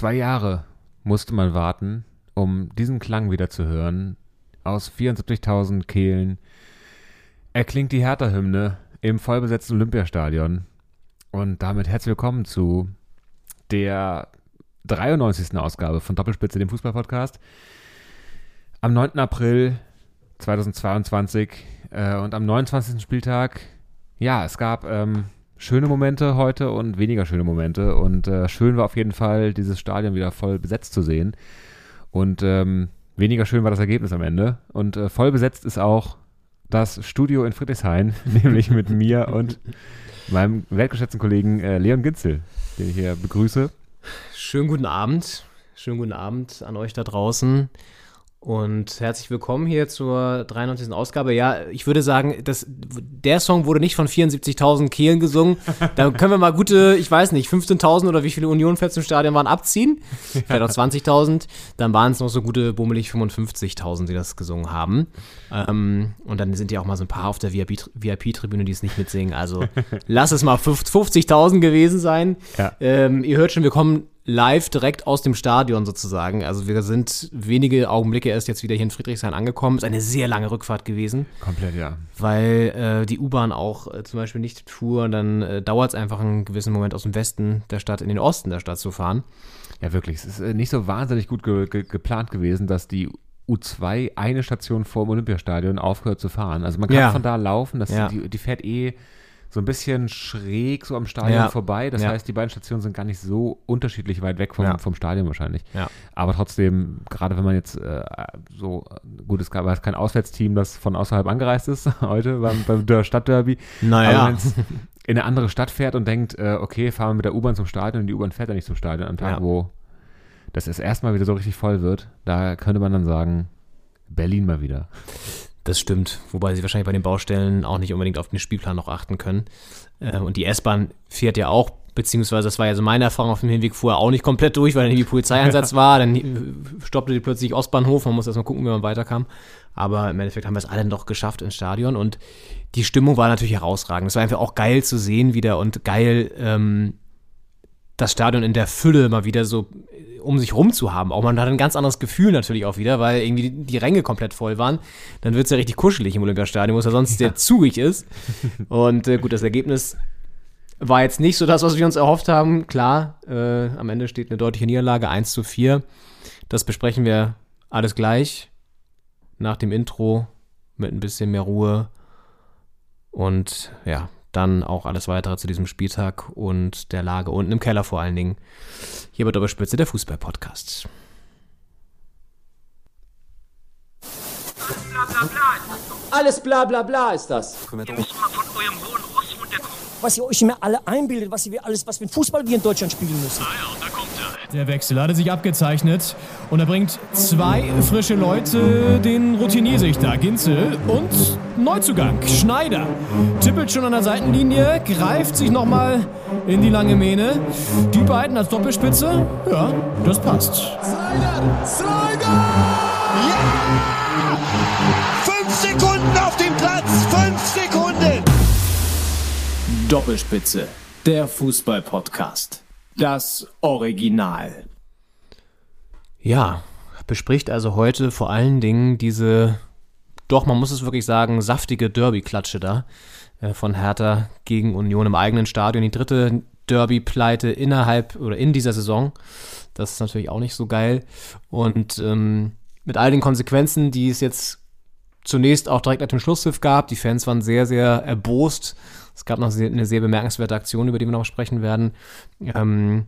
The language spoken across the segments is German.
Zwei Jahre musste man warten, um diesen Klang wieder zu hören. Aus 74.000 Kehlen erklingt die Hertha-Hymne im vollbesetzten Olympiastadion. Und damit herzlich willkommen zu der 93. Ausgabe von Doppelspitze, dem Fußballpodcast. Am 9. April 2022 äh, und am 29. Spieltag, ja, es gab ähm, schöne Momente heute und weniger schöne Momente. Und äh, schön war auf jeden Fall, dieses Stadion wieder voll besetzt zu sehen. Und ähm, weniger schön war das Ergebnis am Ende. Und äh, voll besetzt ist auch das Studio in Friedrichshain, nämlich mit mir und meinem weltgeschätzten Kollegen äh, Leon Ginzel, den ich hier begrüße. Schönen guten Abend. Schönen guten Abend an euch da draußen. Und herzlich willkommen hier zur 93. Ausgabe. Ja, ich würde sagen, das, der Song wurde nicht von 74.000 Kehlen gesungen. Da können wir mal gute, ich weiß nicht, 15.000 oder wie viele Union-Fans im Stadion waren, abziehen. Vielleicht auch 20.000. Dann waren es noch so gute, bummelig 55.000, die das gesungen haben. Ähm, und dann sind ja auch mal so ein paar auf der VIP-Tribüne, die es nicht mitsingen. Also lass es mal 50.000 gewesen sein. Ja. Ähm, ihr hört schon, wir kommen live direkt aus dem Stadion sozusagen. Also wir sind wenige Augenblicke erst jetzt wieder hier in Friedrichshain angekommen. Ist eine sehr lange Rückfahrt gewesen. Komplett, ja. Weil äh, die U-Bahn auch äh, zum Beispiel nicht fuhr und dann äh, dauert es einfach einen gewissen Moment aus dem Westen der Stadt in den Osten der Stadt zu fahren. Ja, wirklich. Es ist äh, nicht so wahnsinnig gut ge ge geplant gewesen, dass die U2 eine Station vor dem Olympiastadion aufgehört zu fahren. Also man kann ja. von da laufen, das, ja. die, die fährt eh so ein bisschen schräg so am Stadion ja. vorbei. Das ja. heißt, die beiden Stationen sind gar nicht so unterschiedlich weit weg vom, ja. vom Stadion wahrscheinlich. Aber trotzdem, gerade wenn man jetzt äh, so, gut, es gab es kein Auswärtsteam, das von außerhalb angereist ist heute beim, beim Stadtderby. Naja. Aber in eine andere Stadt fährt und denkt, äh, okay, fahren wir mit der U-Bahn zum Stadion und die U-Bahn fährt ja nicht zum Stadion am Tag, wo das erstmal wieder so richtig voll wird, da könnte man dann sagen, Berlin mal wieder. Das stimmt, wobei sie wahrscheinlich bei den Baustellen auch nicht unbedingt auf den Spielplan noch achten können. Äh, und die S-Bahn fährt ja auch, beziehungsweise das war ja so meine Erfahrung auf dem Hinweg, vorher auch nicht komplett durch, weil dann irgendwie Polizeieinsatz war, dann stoppte die plötzlich Ostbahnhof, man muss erstmal gucken, wie man weiterkam. Aber im Endeffekt haben wir es alle noch geschafft ins Stadion und die Stimmung war natürlich herausragend. Es war einfach auch geil zu sehen wieder und geil, ähm, das Stadion in der Fülle mal wieder so um sich rum zu haben. Auch man hat ein ganz anderes Gefühl natürlich auch wieder, weil irgendwie die, Ränge komplett voll waren. Dann wird es ja richtig kuschelig im Olympiastadion, wo es ja sonst sehr zugig ist. Und äh, gut, das Ergebnis war jetzt nicht so das, was wir uns erhofft haben. Klar, äh, am Ende steht eine deutliche Niederlage, 1 zu 4. Das besprechen wir alles gleich nach dem Intro mit ein bisschen mehr Ruhe. Und ja, dann auch alles weitere zu diesem Spieltag und der Lage unten im Keller vor allen Dingen. Hier wird aber Spitze der Fußball-Podcast. Alles bla bla bla ist das. Ihr müsst mal von eurem hohen Ross runterkommen. Was ihr euch immer alle einbildet, was ihr alles, was für Fußball wir in Deutschland spielen müssen. Ah ja, da kommt. Der Wechsel hatte sich abgezeichnet und er bringt zwei frische Leute, den Routiniersichter Ginzel und Neuzugang Schneider. Tippelt schon an der Seitenlinie, greift sich nochmal in die lange Mähne. Die beiden als Doppelspitze, ja, das passt. Slider! Slider! Ja! Fünf Sekunden auf dem Platz! Fünf Sekunden! Doppelspitze, der Fußball-Podcast. Das Original. Ja, bespricht also heute vor allen Dingen diese, doch, man muss es wirklich sagen, saftige Derby-Klatsche da äh, von Hertha gegen Union im eigenen Stadion. Die dritte Derby-Pleite innerhalb oder in dieser Saison. Das ist natürlich auch nicht so geil. Und ähm, mit all den Konsequenzen, die es jetzt zunächst auch direkt nach dem Schlusspfiff gab. Die Fans waren sehr, sehr erbost. Es gab noch eine sehr bemerkenswerte Aktion, über die wir noch sprechen werden. Ähm,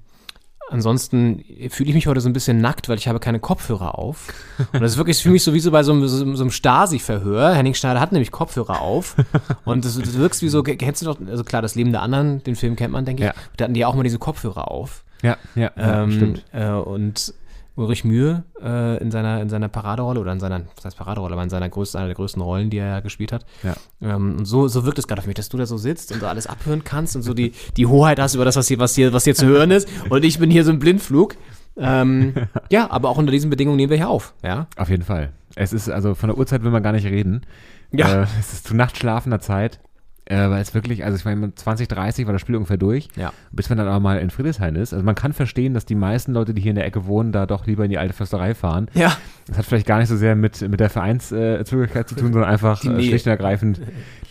ansonsten fühle ich mich heute so ein bisschen nackt, weil ich habe keine Kopfhörer auf. Und das ist wirklich für mich so wie so bei so einem, so, so einem Stasi-Verhör. Henning Schneider hat nämlich Kopfhörer auf. Und das, das wirkst wie so, kennst du doch, also klar, das Leben der anderen, den Film kennt man, denke ich. Ja. Da hatten die auch mal diese Kopfhörer auf. Ja, ja, ja ähm, stimmt. Äh, und Ulrich Mühe äh, in, seiner, in seiner Paraderolle oder in seiner, was heißt Paraderolle, aber in seiner größten, einer der größten Rollen, die er ja gespielt hat. Ja. Ähm, und so, so wirkt es gerade auf mich, dass du da so sitzt und so alles abhören kannst und so die, die Hoheit hast über das, was hier, was, hier, was hier zu hören ist. Und ich bin hier so ein Blindflug. Ähm, ja, aber auch unter diesen Bedingungen nehmen wir hier auf. Ja? Auf jeden Fall. Es ist, also von der Uhrzeit will man gar nicht reden. Ja. Äh, es ist zu nachtschlafender Zeit. Äh, weil es wirklich, also ich meine, 2030 war das Spiel ungefähr durch, Ja. bis man dann aber mal in Friedrichshain ist. Also man kann verstehen, dass die meisten Leute, die hier in der Ecke wohnen, da doch lieber in die alte Försterei fahren. Ja. Das hat vielleicht gar nicht so sehr mit, mit der Vereinszugehörigkeit zu tun, sondern einfach äh, schlicht und ergreifend,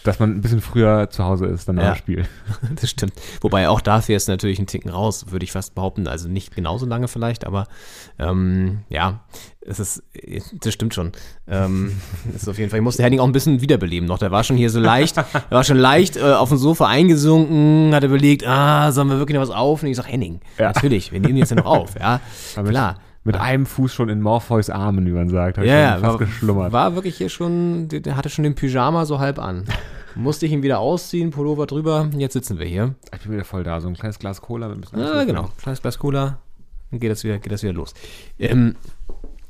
dass man ein bisschen früher zu Hause ist, dann Ja. dem Spiel. Das stimmt. Wobei auch dafür ist natürlich ein Ticken raus, würde ich fast behaupten. Also nicht genauso lange vielleicht, aber ähm, ja, es ist, das stimmt schon. Ähm, ist auf jeden Fall, ich musste Henning auch ein bisschen wiederbeleben noch. Der war schon hier so leicht, er war schon leicht äh, auf dem Sofa eingesunken, hat überlegt, ah, sollen wir wirklich noch was aufnehmen? Ich sag, Henning, Ja. natürlich, wir nehmen jetzt ja noch auf, ja, Aber klar. Mit einem Fuß schon in Morpheus Armen, wie man sagt. Ja, ja, fast war, geschlummert. war wirklich hier schon, der, hatte schon den Pyjama so halb an. Musste ich ihn wieder ausziehen, Pullover drüber, jetzt sitzen wir hier. ich bin wieder voll da. So ein kleines Glas Cola mit ein bisschen Ja, Eiswürfeln. genau. Kleines Glas Cola, dann geht das wieder, geht das wieder los. Ähm,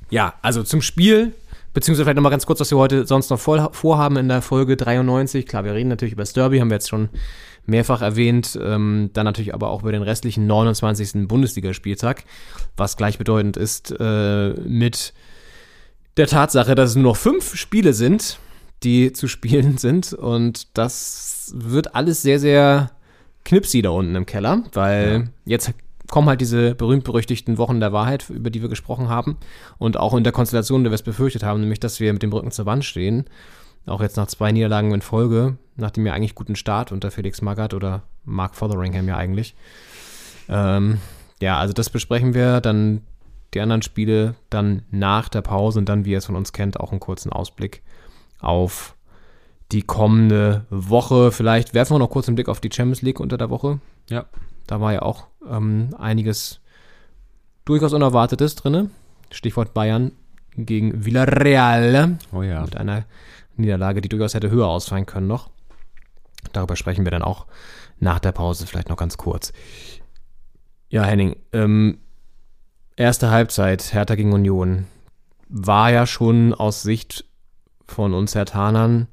ja, also zum Spiel, beziehungsweise vielleicht nochmal ganz kurz, was wir heute sonst noch vorhaben in der Folge 93. Klar, wir reden natürlich über das Derby, haben wir jetzt schon mehrfach erwähnt. Ähm, dann natürlich aber auch über den restlichen 29. Bundesligaspieltag, was gleichbedeutend ist äh, mit der Tatsache, dass es nur noch fünf Spiele sind, die zu spielen sind. Und das wird alles sehr, sehr knipsi da unten im Keller, weil jetzt kommen halt diese berühmt-berüchtigten Wochen der Wahrheit, über die wir gesprochen haben. Und auch in der Konstellation, der wir es befürchtet haben, nämlich, dass wir mit dem Rücken zur Wand stehen. Auch jetzt nach zwei Niederlagen in Folge, nach dem ja eigentlich guten Start unter Felix Magath oder Mark Fotheringham ja eigentlich. Ähm, ja, also das besprechen wir. Dann die anderen Spiele dann nach der Pause und dann, wie ihr es von uns kennt, auch einen kurzen Ausblick auf die kommende Woche. Vielleicht werfen wir noch kurz einen Blick auf die Champions League unter der Woche. Ja. Da war ja auch ähm, einiges durchaus Unerwartetes drin. Stichwort Bayern gegen Villarreal Oh ja. mit einer Niederlage, die durchaus hätte höher ausfallen können noch. Darüber sprechen wir dann auch nach der Pause vielleicht noch ganz kurz. Ja, Henning, ähm, erste Halbzeit Hertha gegen Union war ja schon aus Sicht von uns Herthanern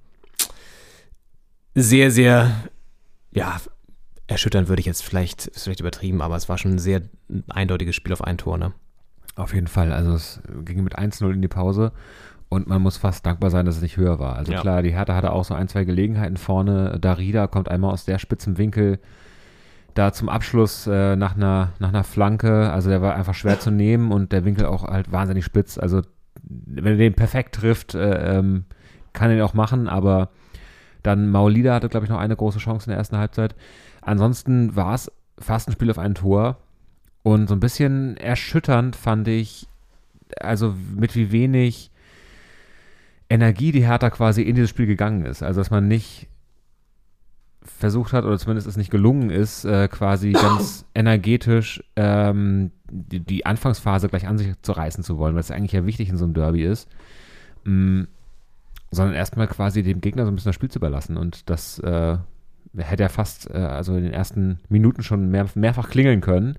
sehr, sehr, ja, erschütternd würde ich jetzt vielleicht, ist vielleicht übertrieben, aber es war schon ein sehr eindeutiges Spiel auf ein Tor, ne? Auf jeden Fall. Also es ging mit 1-0 in die Pause und man muss fast dankbar sein, dass es nicht höher war. Also Ja. klar, die Hertha hatte auch so ein, zwei Gelegenheiten vorne. Darida kommt einmal aus der spitzen Winkel da zum Abschluss äh, nach, einer, nach einer Flanke. Also der war einfach schwer zu nehmen und der Winkel auch halt wahnsinnig spitz. Also wenn er den perfekt trifft, äh, ähm, kann er ihn auch machen, aber dann Maulida hatte, glaube ich, noch eine große Chance in der ersten Halbzeit. Ansonsten war es fast ein Spiel auf ein Tor. Und so ein bisschen erschütternd fand ich, also mit wie wenig Energie die Hertha quasi in dieses Spiel gegangen ist. Also dass man nicht versucht hat, oder zumindest es nicht gelungen ist, äh, quasi ganz energetisch ähm, die, die Anfangsphase gleich an sich zu reißen zu wollen, weil es eigentlich ja wichtig in so einem Derby ist. Mm, sondern erstmal quasi dem Gegner so ein bisschen das Spiel zu überlassen. Und das äh, hätte er fast, äh, also in den ersten Minuten schon mehr, mehrfach klingeln können.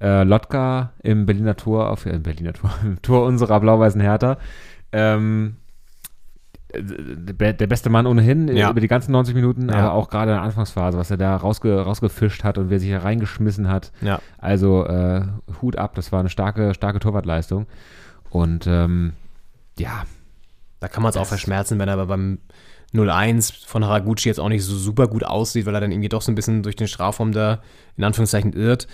Äh, Lotka im Berliner Tor, auf äh, Berliner Tor, im Tor unserer blau-weißen Hertha. Ähm, der, beste Mann ohnehin Ja. über die ganzen 90 Minuten, Ja. aber auch gerade in der Anfangsphase, was er da rausge, rausgefischt hat und wer sich da reingeschmissen hat. Ja. Also äh, Hut ab, das war eine starke, starke Torwartleistung. Und ähm, ja, Da kann man es auch verschmerzen, wenn er aber beim 0-1 von Haraguchi jetzt auch nicht so super gut aussieht, weil er dann irgendwie doch so ein bisschen durch den Strafraum da in Anführungszeichen irrt.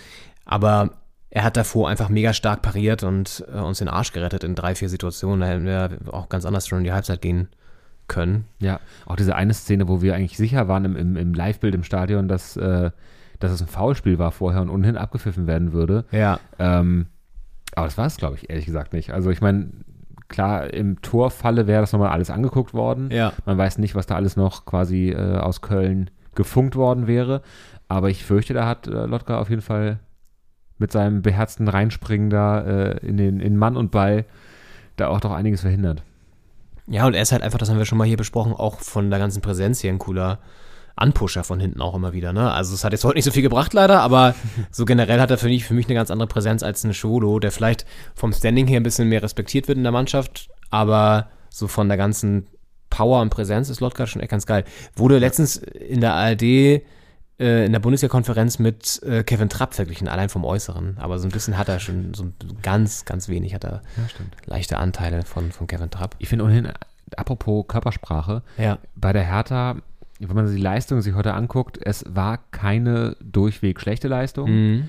Aber er hat davor einfach mega stark pariert und äh, uns den Arsch gerettet in drei, vier Situationen. Da hätten wir auch ganz anders schon in die Halbzeit gehen können. Ja, auch diese eine Szene, wo wir eigentlich sicher waren im, im, im Live-Bild im Stadion, dass, äh, dass es ein Foulspiel war vorher und ohnehin abgepfiffen werden würde. Ja. Ähm, aber das war es, glaube ich, ehrlich gesagt nicht. Also ich meine, klar, im Torfalle wäre das nochmal alles angeguckt worden. Ja. Man weiß nicht, was da alles noch quasi äh, aus Köln gefunkt worden wäre. Aber ich fürchte, da hat äh, Lotka auf jeden Fall mit seinem beherzten Reinspringen da äh, in den in Mann und Ball da auch doch einiges verhindert. Ja, und er ist halt einfach, das haben wir schon mal hier besprochen, auch von der ganzen Präsenz hier ein cooler Anpusher von hinten auch immer wieder. Ne? Also es hat jetzt heute nicht so viel gebracht leider, aber so generell hat er für mich, für mich eine ganz andere Präsenz als ein Scholo, der vielleicht vom Standing her ein bisschen mehr respektiert wird in der Mannschaft, aber so von der ganzen Power und Präsenz ist Lotka schon echt ganz geil. Wurde letztens in der ARD äh, in der Bundesliga-Konferenz mit äh, Kevin Trapp verglichen, allein vom Äußeren. Aber so ein bisschen hat er schon, so ganz, ganz wenig hat er Ja, leichte Anteile von, von Kevin Trapp. Ich finde ohnehin, apropos Körpersprache, Ja. bei der Hertha wenn man die Leistung sich heute anguckt, es war keine durchweg schlechte Leistung. Mhm.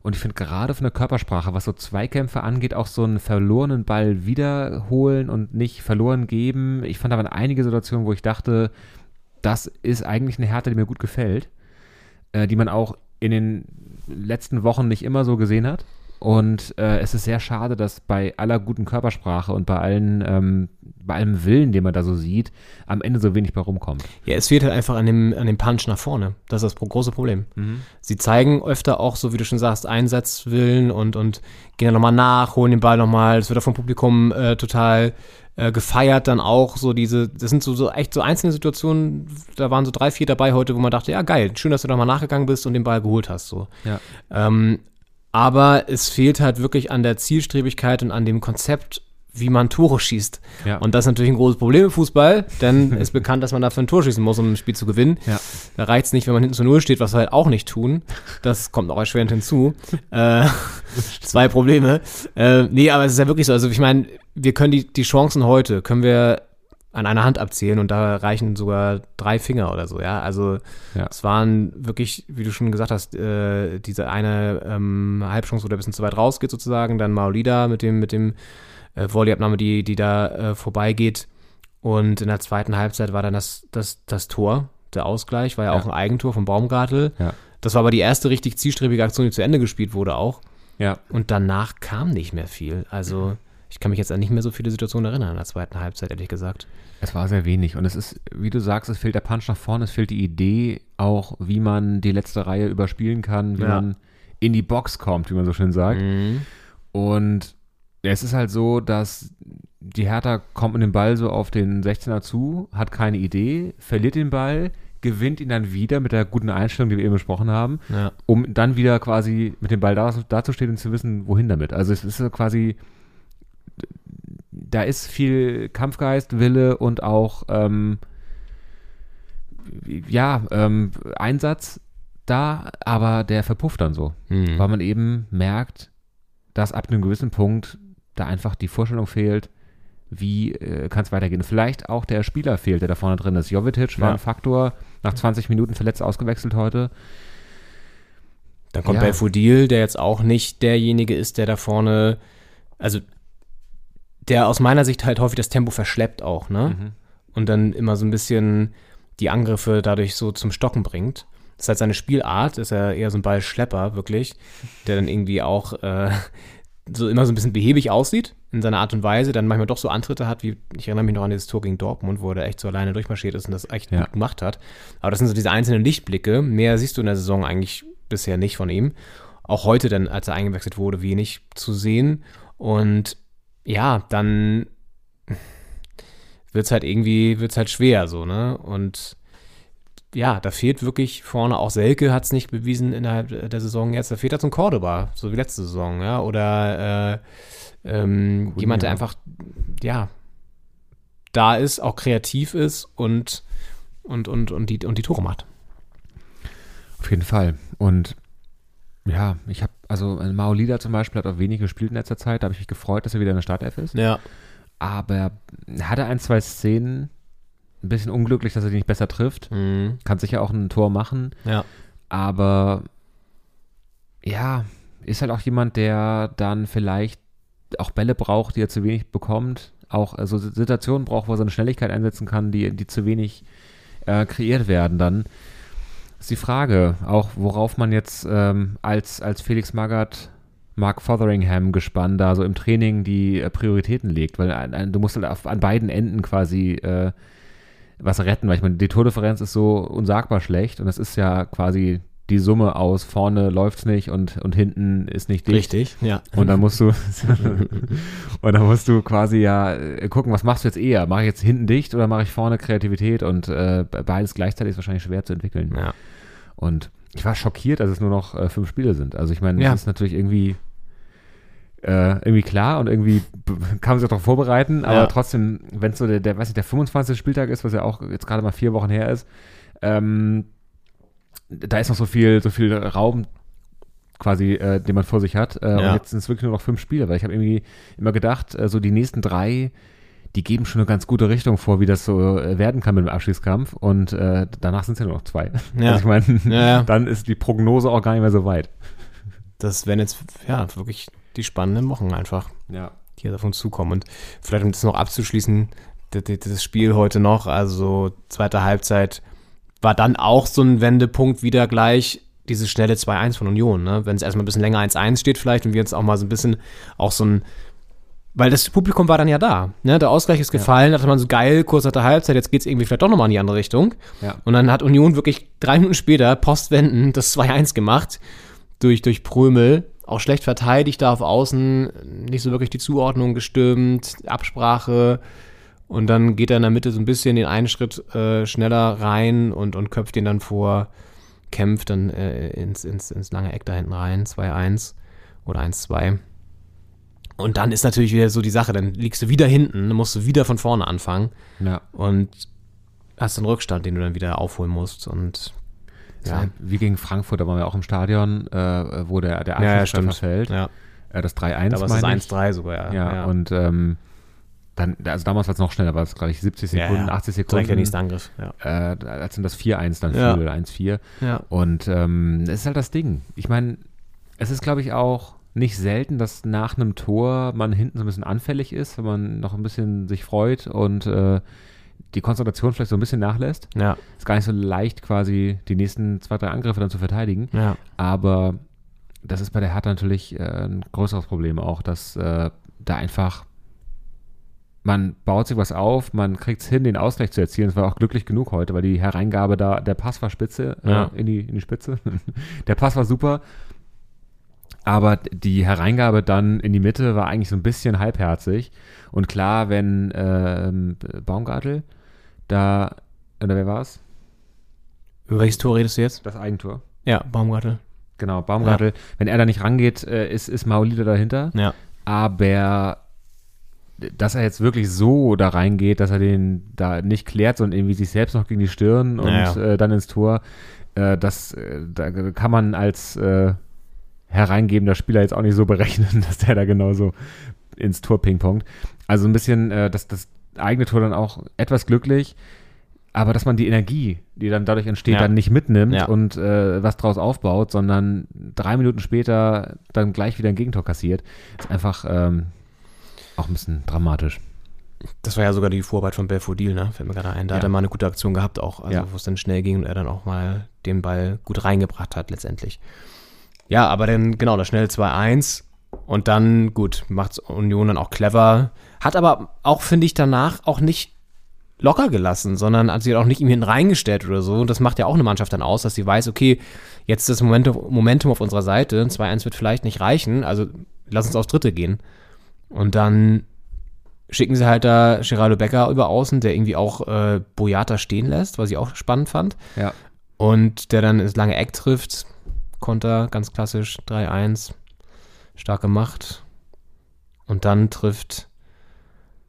Und ich finde gerade von der Körpersprache, was so Zweikämpfe angeht, auch so einen verlorenen Ball wiederholen und nicht verloren geben. Ich fand waren einige Situationen, wo ich dachte, das ist eigentlich eine Härte, die mir gut gefällt, äh, die man auch in den letzten Wochen nicht immer so gesehen hat. Und äh, es ist sehr schade, dass bei aller guten Körpersprache und bei allen, ähm, bei allem Willen, den man da so sieht, am Ende so wenig bei rumkommt. Ja, es fehlt halt einfach an dem, an dem Punch nach vorne. Das ist das große Problem. Sie zeigen öfter auch, so wie du schon sagst, Einsatzwillen und, und gehen dann nochmal nach, holen den Ball nochmal. Es wird auch vom Publikum äh, total äh, gefeiert dann auch. So diese, das sind so, so echt so einzelne Situationen, da waren so drei, vier dabei heute, wo man dachte, ja geil, schön, dass du nochmal nachgegangen bist und den Ball geholt hast. So. Ja. Ähm, aber es fehlt halt wirklich an der Zielstrebigkeit und an dem Konzept, wie man Tore schießt. Ja. Und das ist natürlich ein großes Problem im Fußball, denn es ist bekannt, dass man dafür ein Tor schießen muss, um ein Spiel zu gewinnen. Ja. Da reicht es nicht, wenn man hinten zu Null steht, was wir halt auch nicht tun. Das kommt auch erschwerend hinzu. äh, zwei Probleme. Äh, nee, aber es ist ja wirklich so. Also ich meine, wir können die, die Chancen heute, können wir an einer Hand abzählen und da reichen sogar drei Finger oder so, ja. Also Ja. es waren wirklich, wie du schon gesagt hast, äh, diese eine ähm, Halbchance, wo der ein bisschen zu weit rausgeht sozusagen, dann Maolida mit dem, mit dem äh, Volleyabnahme, die, die da äh, vorbeigeht. Und in der zweiten Halbzeit war dann das, das, das Tor, der Ausgleich, war ja, Ja. auch ein Eigentor von Baumgartel. Ja. Das war aber die erste richtig zielstrebige Aktion, die zu Ende gespielt wurde auch. Ja. Und danach kam nicht mehr viel. Also ich kann mich jetzt an nicht mehr so viele Situationen erinnern in der zweiten Halbzeit, ehrlich gesagt. Es war sehr wenig. Und es ist, wie du sagst, es fehlt der Punch nach vorne, es fehlt die Idee, auch wie man die letzte Reihe überspielen kann, wie Ja. man in die Box kommt, wie man so schön sagt. Und es ist halt so, dass die Hertha kommt mit dem Ball so auf den 16er zu, hat keine Idee, verliert den Ball, gewinnt ihn dann wieder mit der guten Einstellung, die wir eben besprochen haben, Ja. um dann wieder quasi mit dem Ball da, dazustehen und zu wissen, wohin damit. Also es ist so quasi, da ist viel Kampfgeist, Wille und auch ähm, ja, ähm, Einsatz da, aber der verpufft dann so, Mhm. weil man eben merkt, dass ab einem gewissen Punkt da einfach die Vorstellung fehlt, wie äh, kann es weitergehen. Vielleicht auch der Spieler fehlt, der da vorne drin ist. Jovetic war Ja. ein Faktor, nach 20 Minuten verletzt ausgewechselt heute. Dann kommt Ja. Belfodil, der jetzt auch nicht derjenige ist, der da vorne, also der aus meiner Sicht halt häufig das Tempo verschleppt auch, ne? Und dann immer so ein bisschen die Angriffe dadurch so zum Stocken bringt. Das ist halt seine Spielart, ist er eher so ein Ballschlepper, wirklich, der dann irgendwie auch äh, so immer so ein bisschen behäbig aussieht in seiner Art und Weise, dann manchmal doch so Antritte hat, wie ich erinnere mich noch an dieses Tor gegen Dortmund, wo er echt so alleine durchmarschiert ist und das echt Ja. gut gemacht hat. Aber das sind so diese einzelnen Lichtblicke. Mehr siehst du in der Saison eigentlich bisher nicht von ihm. Auch heute dann, als er eingewechselt wurde, wenig zu sehen. Und ja, dann wird es halt irgendwie, wird es halt schwer so, ne? Und ja, da fehlt wirklich vorne, auch Selke hat es nicht bewiesen innerhalb der Saison jetzt, da fehlt halt so ein Cordoba, so wie letzte Saison, ja, oder äh, ähm, jemand, der einfach, ja, da ist, auch kreativ ist und, und, und, und, die, und die Tore macht. Auf jeden Fall. Und ja, ich habe, also äh, Maolida zum Beispiel hat auch wenig gespielt in letzter Zeit. Da habe ich mich gefreut, dass er wieder in der Startelf ist. Ja. Aber er hatte ein, zwei Szenen, ein bisschen unglücklich, dass er die nicht besser trifft. Mhm. Kann sicher auch ein Tor machen. Ja. Aber ja, ist halt auch jemand, der dann vielleicht auch Bälle braucht, die er zu wenig bekommt. Auch also Situationen braucht, wo er seine Schnelligkeit einsetzen kann, die, die zu wenig äh, kreiert werden dann. Ist die Frage, auch worauf man jetzt ähm, als, als Felix Magath, Mark Fotheringham gespannt da so im Training die äh, Prioritäten legt, weil du musst halt auf, an beiden Enden quasi äh, was retten, weil ich meine, die Tordifferenz ist so unsagbar schlecht und das ist ja quasi die Summe aus vorne läuft's nicht und, und hinten ist nicht dicht. Richtig, ja. Und dann musst du und dann musst du quasi ja äh, gucken, was machst du jetzt eher? Mache ich jetzt hinten dicht oder mache ich vorne Kreativität? Und äh, beides gleichzeitig ist wahrscheinlich schwer zu entwickeln. Ja. Und ich war schockiert, dass es nur noch äh, fünf Spiele sind. Also ich meine, Ja. das ist natürlich irgendwie äh, irgendwie klar und irgendwie kann man sich auch darauf vorbereiten, aber Ja. trotzdem, wenn es so der, der, weiß nicht, der 25. Spieltag ist, was ja auch jetzt gerade mal vier Wochen her ist, ähm, da ist noch so viel, so viel Raum quasi, äh, den man vor sich hat. Äh, Ja. Und jetzt sind es wirklich nur noch fünf Spiele, weil ich habe irgendwie immer gedacht, äh, so die nächsten drei, die geben schon eine ganz gute Richtung vor, wie das so äh, werden kann mit dem Abschiedskampf. Und äh, danach sind es ja nur noch zwei. Ja. Also ich meine, Ja, ja. dann ist die Prognose auch gar nicht mehr so weit. Das werden jetzt, ja, wirklich die spannenden Wochen einfach. Ja. die jetzt auf uns zukommen. Und vielleicht, um das noch abzuschließen, das, Spiel heute noch, also zweite Halbzeit, war dann auch so ein Wendepunkt wieder gleich dieses schnelle 2-1 von Union. Ne? Wenn es erstmal ein bisschen länger 1-1 steht vielleicht und wir jetzt auch mal so ein bisschen auch so ein weil das Publikum war dann ja da. Ne? Der Ausgleich ist gefallen, da dachte man so geil, kurz nach der Halbzeit, jetzt geht's irgendwie vielleicht doch nochmal in die andere Richtung. Ja. Und dann hat Union wirklich drei Minuten später, postwenden, das 2-1 gemacht durch, durch Prömel. Auch schlecht verteidigt da auf Außen, nicht so wirklich die Zuordnung gestimmt, Absprache. Und dann geht er in der Mitte so ein bisschen den einen Schritt äh, schneller rein und, und köpft den dann vor, kämpft dann äh, ins, ins, ins lange Eck da hinten rein, 2-1 oder 1-2. Und dann ist natürlich wieder so die Sache, dann liegst du wieder hinten, dann musst du wieder von vorne anfangen Ja. und hast einen Rückstand, den du dann wieder aufholen musst. Und Ja. ja, Wie gegen Frankfurt, da waren wir auch im Stadion, äh, wo der, der ja, ja Abschlusstreffer stimmt. fällt. Ja, Äh, das 3-1 da war es meine ich. 1-3 sogar. Ja, Ja, und ähm, dann, also damals war es noch schneller, war es, glaube ich, 70 Ja, Sekunden, ja. 80 Sekunden. direkt der nächste Angriff. Ja. Äh, als dann das 4-1 dann Ja. oder 1-4. Ja. Und ähm, das ist halt das Ding. Ich meine, es ist, glaube ich, auch nicht selten, dass nach einem Tor man hinten so ein bisschen anfällig ist, wenn man noch ein bisschen sich freut und äh, die Konzentration vielleicht so ein bisschen nachlässt. ja, Ist gar nicht so leicht, quasi die nächsten zwei, drei Angriffe dann zu verteidigen. ja, Aber das ist bei der Hertha natürlich äh, ein größeres Problem auch, dass äh, da einfach man baut sich was auf, man kriegt es hin, den Ausgleich zu erzielen. Es war auch glücklich genug heute, weil die Hereingabe da, der Pass war spitze, Ja. äh, in, die, in die Spitze. der Pass war super, aber die Hereingabe dann in die Mitte war eigentlich so ein bisschen halbherzig. Und klar, wenn ähm, Baumgartel da, oder wer war es? Über welches Tor redest du jetzt? Das Eigentor. Ja, Baumgartel. Genau, Baumgartel. Wenn er da nicht rangeht, äh, ist, ist Maulida dahinter. Ja. Aber dass er jetzt wirklich so da reingeht, dass er den da nicht klärt, sondern irgendwie sich selbst noch gegen die Stirn und Ja, ja. Äh, dann ins Tor, äh, das äh, da kann man als äh, hereingebender Spieler jetzt auch nicht so berechnen, dass der da genauso ins Tor pingpongt. Also ein bisschen äh, das, das eigene Tor dann auch etwas glücklich, aber dass man die Energie, die dann dadurch entsteht, Ja. dann nicht mitnimmt Ja. und äh, was draus aufbaut, sondern drei Minuten später dann gleich wieder ein Gegentor kassiert, ist einfach ähm, auch ein bisschen dramatisch. Das war ja sogar die Vorarbeit von Belfodil, ne? Fällt mir gerade ein. Da hat Ja. er mal eine gute Aktion gehabt, auch, also Ja. wo es dann schnell ging und er dann auch mal den Ball gut reingebracht hat, letztendlich. Ja, aber dann, genau, das schnell 2-1 und dann, gut, macht Union dann auch clever. Hat aber auch, finde ich, danach auch nicht locker gelassen, sondern hat sich auch nicht ihm hinten reingestellt oder so. Und das macht ja auch eine Mannschaft dann aus, dass sie weiß, okay, jetzt ist das Momentum, Momentum auf unserer Seite. 2-1 wird vielleicht nicht reichen, also lass uns aufs Dritte gehen. Und dann schicken sie halt da Geraldo Becker über außen, der irgendwie auch äh, Boyata stehen lässt, was ich auch spannend fand. Ja. Und der dann ins lange Eck trifft. Konter, ganz klassisch, 3-1. Stark gemacht. Und dann trifft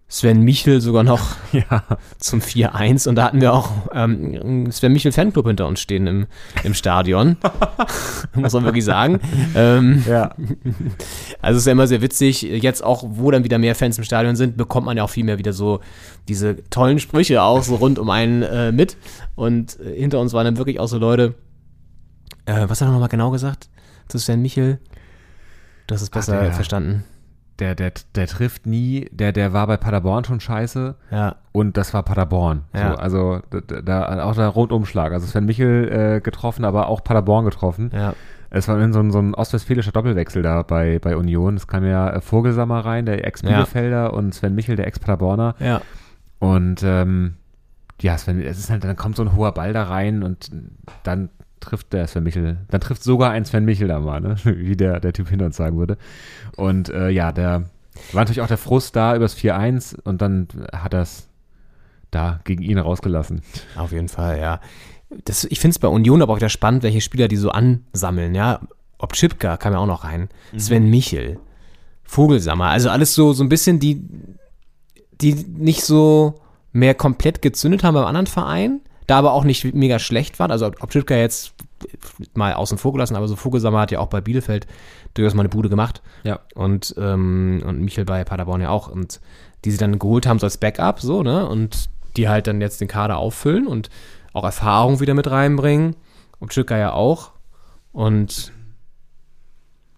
Sven Michel sogar noch Ja. zum 4-1 und da hatten wir auch ähm, einen Sven Michel Fanclub hinter uns stehen im, im Stadion. Muss man wirklich sagen. Ähm, Ja. also es ist ja immer sehr witzig. Jetzt auch, wo dann wieder mehr Fans im Stadion sind, bekommt man ja auch viel mehr wieder so diese tollen Sprüche auch so rund um einen äh, mit. Und äh, hinter uns waren dann wirklich auch so Leute. Äh, was hat er nochmal genau gesagt zu Sven Michel? Du hast es besser der- verstanden. Der, der, der trifft nie, der, der war bei Paderborn schon scheiße Ja. und das war Paderborn. Ja. So, also da, da auch der Rundumschlag. Also Sven Michel äh, getroffen, aber auch Paderborn getroffen. Ja. Es war so ein, so ein ostwestfälischer Doppelwechsel da bei, bei Union. Es kam ja äh, Vogelsammer rein, der Ex-Bielefelder und Sven Michel, der Ex-Paderborner. Ja. Und ähm, ja, Sven, es ist halt, dann kommt so ein hoher Ball da rein und dann trifft der Sven Michel, dann trifft sogar ein Sven Michel da mal, ne? wie der, der Typ hinter uns sagen würde. Und äh, ja, der war natürlich auch der Frust da übers 4-1 und dann hat er es da gegen ihn rausgelassen. Auf jeden Fall, ja. Das, ich finde es bei Union aber auch wieder spannend, welche Spieler die so ansammeln, ja. Ob Chipka kam ja auch noch rein, Sven Michel, Vogelsammer, also alles so, so ein bisschen die, die nicht so mehr komplett gezündet haben beim anderen Verein, da aber auch nicht mega schlecht waren. Also ob, Schüttger jetzt mal außen vor gelassen, aber so Vogelsammer hat ja auch bei Bielefeld durchaus mal eine Bude gemacht. Ja. Und, ähm, und Michel bei Paderborn ja auch. Und die sie dann geholt haben so als Backup, so, ne? Und die halt dann jetzt den Kader auffüllen und auch Erfahrung wieder mit reinbringen. Und Schüttger ja auch. Und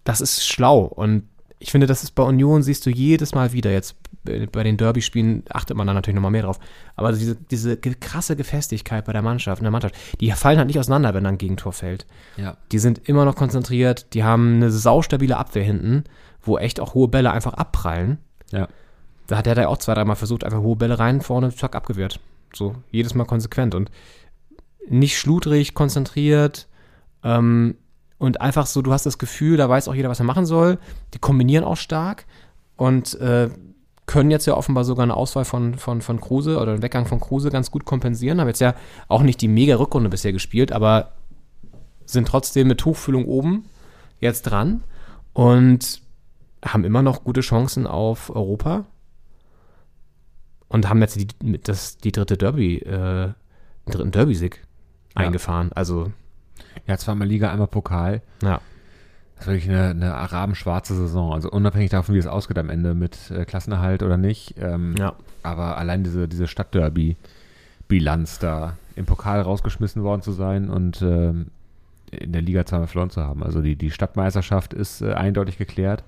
das ist schlau. Und ich finde, das ist bei Union, siehst du jedes Mal wieder. Jetzt bei den Derby-Spielen achtet man da natürlich nochmal mehr drauf. Aber diese, diese krasse Gefestigkeit bei der Mannschaft, in der Mannschaft, die fallen halt nicht auseinander, wenn dann ein Gegentor fällt. Ja. Die sind immer noch konzentriert, die haben eine saustabile Abwehr hinten, wo echt auch hohe Bälle einfach abprallen. Ja. Da hat er da auch zwei, dreimal versucht, einfach hohe Bälle rein, vorne, zack, abgewehrt. So, jedes Mal konsequent und nicht schludrig, konzentriert ähm, und einfach so, du hast das Gefühl, da weiß auch jeder, was er machen soll. Die kombinieren auch stark und äh, können jetzt ja offenbar sogar eine Auswahl von, von, von Kruse oder einen Weggang von Kruse ganz gut kompensieren. Haben jetzt ja auch nicht die mega Rückrunde bisher gespielt, aber sind trotzdem mit Tuchfühlung oben jetzt dran und haben immer noch gute Chancen auf Europa und haben jetzt die, mit das, die dritte Derby, äh, den dritten Derby-Sieg Ja. eingefahren. Also, Ja, zweimal Liga, einmal Pokal. ja. Das ist wirklich eine, eine arabenschwarze Saison. Also unabhängig davon, wie es ausgeht am Ende mit äh, Klassenerhalt oder nicht. Ähm, Ja. Aber allein diese, diese Stadtderby-Bilanz da im Pokal rausgeschmissen worden zu sein und ähm, in der Liga zweimal verloren zu haben. Also die, die Stadtmeisterschaft ist äh, eindeutig geklärt.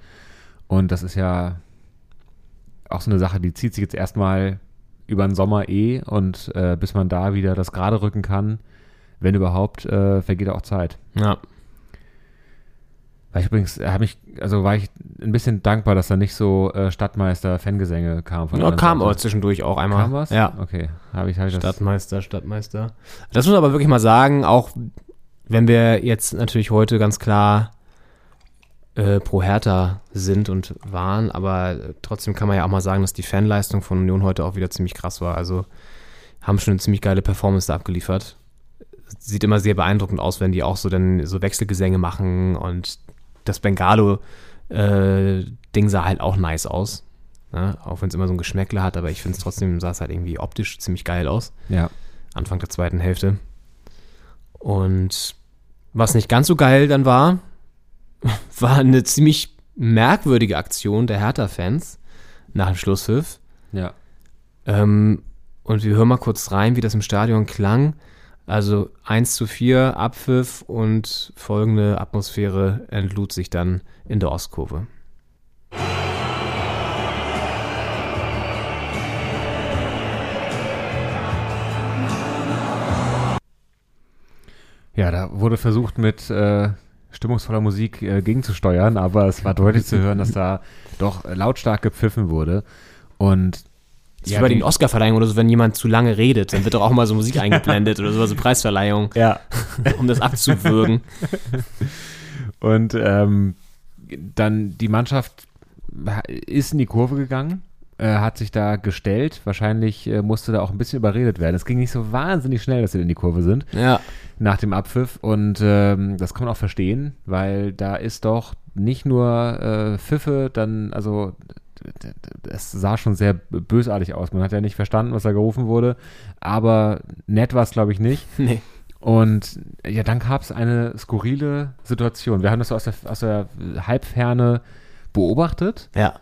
Und das ist ja auch so eine Sache, die zieht sich jetzt erstmal über den Sommer eh und äh, bis man da wieder das gerade rücken kann, wenn überhaupt, äh, vergeht auch Zeit. Ja. War ich übrigens, habe ich, also war ich ein bisschen dankbar, dass da nicht so äh, Stadtmeister-Fangesänge kam von ja kam aber zwischendurch auch einmal. Kam was? Ja. Okay, habe ich, hab ich das. Stadtmeister, Stadtmeister. Das muss man aber wirklich mal sagen, auch wenn wir jetzt natürlich heute ganz klar äh, pro Hertha sind und waren, aber äh, trotzdem kann man ja auch mal sagen, dass die Fanleistung von Union heute auch wieder ziemlich krass war. Also haben schon eine ziemlich geile Performance da abgeliefert. Sieht immer sehr beeindruckend aus, wenn die auch so dann so Wechselgesänge machen und das Bengalo äh, Ding sah halt auch nice aus. Ne? Auch wenn es immer so ein Geschmäckle hat, aber ich finde es trotzdem sah es halt irgendwie optisch ziemlich geil aus. Ja. Anfang der zweiten Hälfte. Und was nicht ganz so geil dann war, war eine ziemlich merkwürdige Aktion der Hertha-Fans nach dem Schlusspfiff. Ja. Ähm, und wir hören mal kurz rein, wie das im Stadion klang. Also 1 zu 4, Abpfiff und folgende Atmosphäre entlud sich dann in der Ostkurve. Ja, da wurde versucht mit äh, stimmungsvoller Musik äh, gegenzusteuern, aber es war deutlich zu hören, dass da doch äh, lautstark gepfiffen wurde. Und Das ist wie bei den Oscar-Verleihungen oder so, wenn jemand zu lange redet, dann wird doch auch mal so Musik eingeblendet oder so, so Preisverleihung, ja. um das abzuwürgen. Und ähm, dann die Mannschaft ist in die Kurve gegangen, äh, hat sich da gestellt. Wahrscheinlich äh, musste da auch ein bisschen überredet werden. Es ging nicht so wahnsinnig schnell, dass sie in die Kurve sind Ja. nach dem Abpfiff. Und ähm, das kann man auch verstehen, weil da ist doch nicht nur äh, Pfiffe, dann, also es sah schon sehr bösartig aus. Man hat ja nicht verstanden, was da gerufen wurde, aber nett war es, glaube ich, nicht. Nee. Und ja, dann gab es eine skurrile Situation. Wir haben das so aus der, aus der Halbferne beobachtet Ja.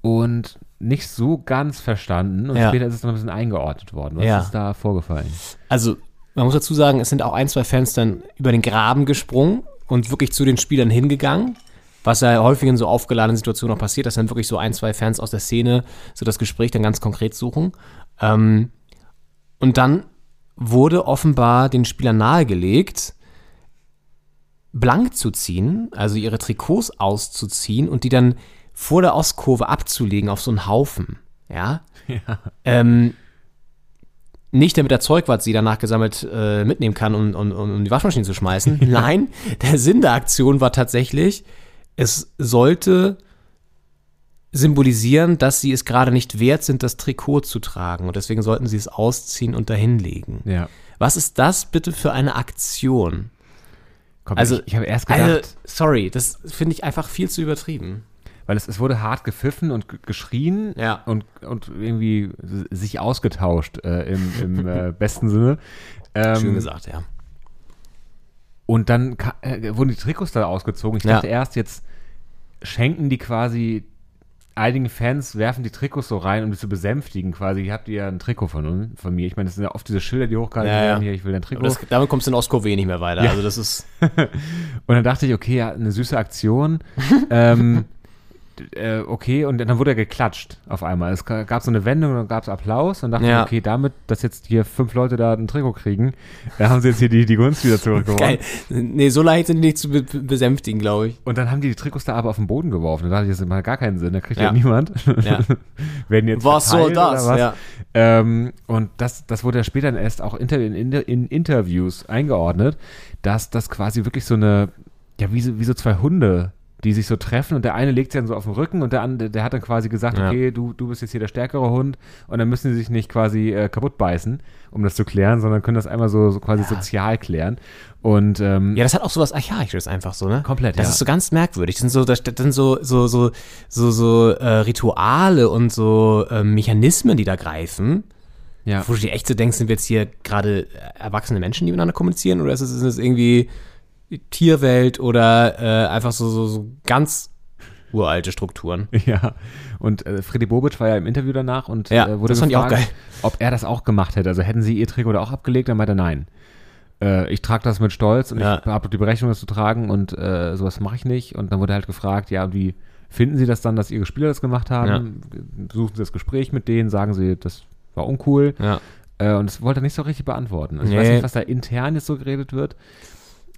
und nicht so ganz verstanden. Und Ja. später ist es noch ein bisschen eingeordnet worden. Was Ja. ist da vorgefallen? Also, man muss dazu sagen, es sind auch ein, zwei Fans dann über den Graben gesprungen und wirklich zu den Spielern hingegangen. Was ja häufig in so aufgeladenen Situationen auch passiert, dass dann wirklich so ein, zwei Fans aus der Szene so das Gespräch dann ganz konkret suchen. Ähm, und dann wurde offenbar den Spielern nahegelegt, blank zu ziehen, also ihre Trikots auszuziehen und die dann vor der Ostkurve abzulegen auf so einen Haufen. Ja. Ähm, nicht damit der Zeug, was sie danach gesammelt äh, mitnehmen kann, um, um, um die Waschmaschine zu schmeißen. Nein, der Sinn der Aktion war tatsächlich, es sollte symbolisieren, dass sie es gerade nicht wert sind, das Trikot zu tragen. Und deswegen sollten sie es ausziehen und dahinlegen. Ja. Was ist das bitte für eine Aktion? Komm, Also, ich, ich habe erst gedacht, Also, sorry, das finde ich einfach viel zu übertrieben. weil es, es wurde hart gepfiffen und geschrien Ja. und, und irgendwie sich ausgetauscht äh, im, im äh, besten Sinne. Ähm, Schön gesagt, ja. Und dann äh, wurden die Trikots da ausgezogen. Ich Ja. dachte erst, jetzt schenken die quasi einigen Fans, werfen die Trikots so rein, um die zu besänftigen quasi. Hier habt ihr ja ein Trikot von, von mir. Ich meine, das sind ja oft diese Schilder, die hochgehalten Ja, ja. werden. Hier, ich will ein Trikot. Das, damit kommst du in Ostkurve nicht mehr weiter. Also das ist. Und dann dachte ich, okay, ja, eine süße Aktion. ähm, äh, okay, und dann wurde er geklatscht auf einmal. Es ga- gab so eine Wendung, dann gab es Applaus und dachte Ja. ich, okay, damit, dass jetzt hier fünf Leute da ein Trikot kriegen, da haben sie jetzt hier die, die Gunst wieder zurückgewonnen. Geil. Nee, so leicht sind die nicht zu be be- besänftigen, glaube ich. Und dann haben die die Trikots da aber auf den Boden geworfen. Da dachte ich, das macht gar keinen Sinn, da kriegt ja, Ja. niemand. Ja. Werden jetzt Was soll das? was? Ja. Ähm, und das, das wurde ja später erst auch in, in, in Interviews eingeordnet, dass das quasi wirklich so eine, ja, wie so, wie so zwei Hunde, die sich so treffen und der eine legt sich dann so auf den Rücken und der andere, der hat dann quasi gesagt, Ja. okay, du, du bist jetzt hier der stärkere Hund und dann müssen sie sich nicht quasi äh, kaputt beißen, um das zu klären, sondern können das einmal so, so quasi sozial klären. Und ähm, Ja, das hat auch so was Archaisches einfach so, ne? Komplett, Das ja. ist so ganz merkwürdig. Das sind so, das das sind so, so, so, so, so äh, Rituale und so äh, Mechanismen, die da greifen. ja. Wo du dir echt so denkst, sind wir jetzt hier gerade äh, erwachsene Menschen, die miteinander kommunizieren? Oder ist es, ist es irgendwie Tierwelt oder äh, einfach so, so, so ganz uralte Strukturen? Ja, und äh, Freddy Bobic war ja im Interview danach und Ja, äh, wurde ich gefragt, ob er das auch gemacht hätte. Also hätten sie ihr Trikot da auch abgelegt, dann meinte er nein. Äh, ich trage das mit Stolz und Ja. ich habe die Berechnung, das zu tragen und äh, sowas mache ich nicht. Und dann wurde halt gefragt, ja, wie finden Sie das dann, dass Ihre Spieler das gemacht haben? Suchen Sie das Gespräch mit denen, sagen Sie, das war uncool. Ja. Äh, und das wollte er nicht so richtig beantworten. Also ich Nee. weiß nicht, was da intern jetzt so geredet wird.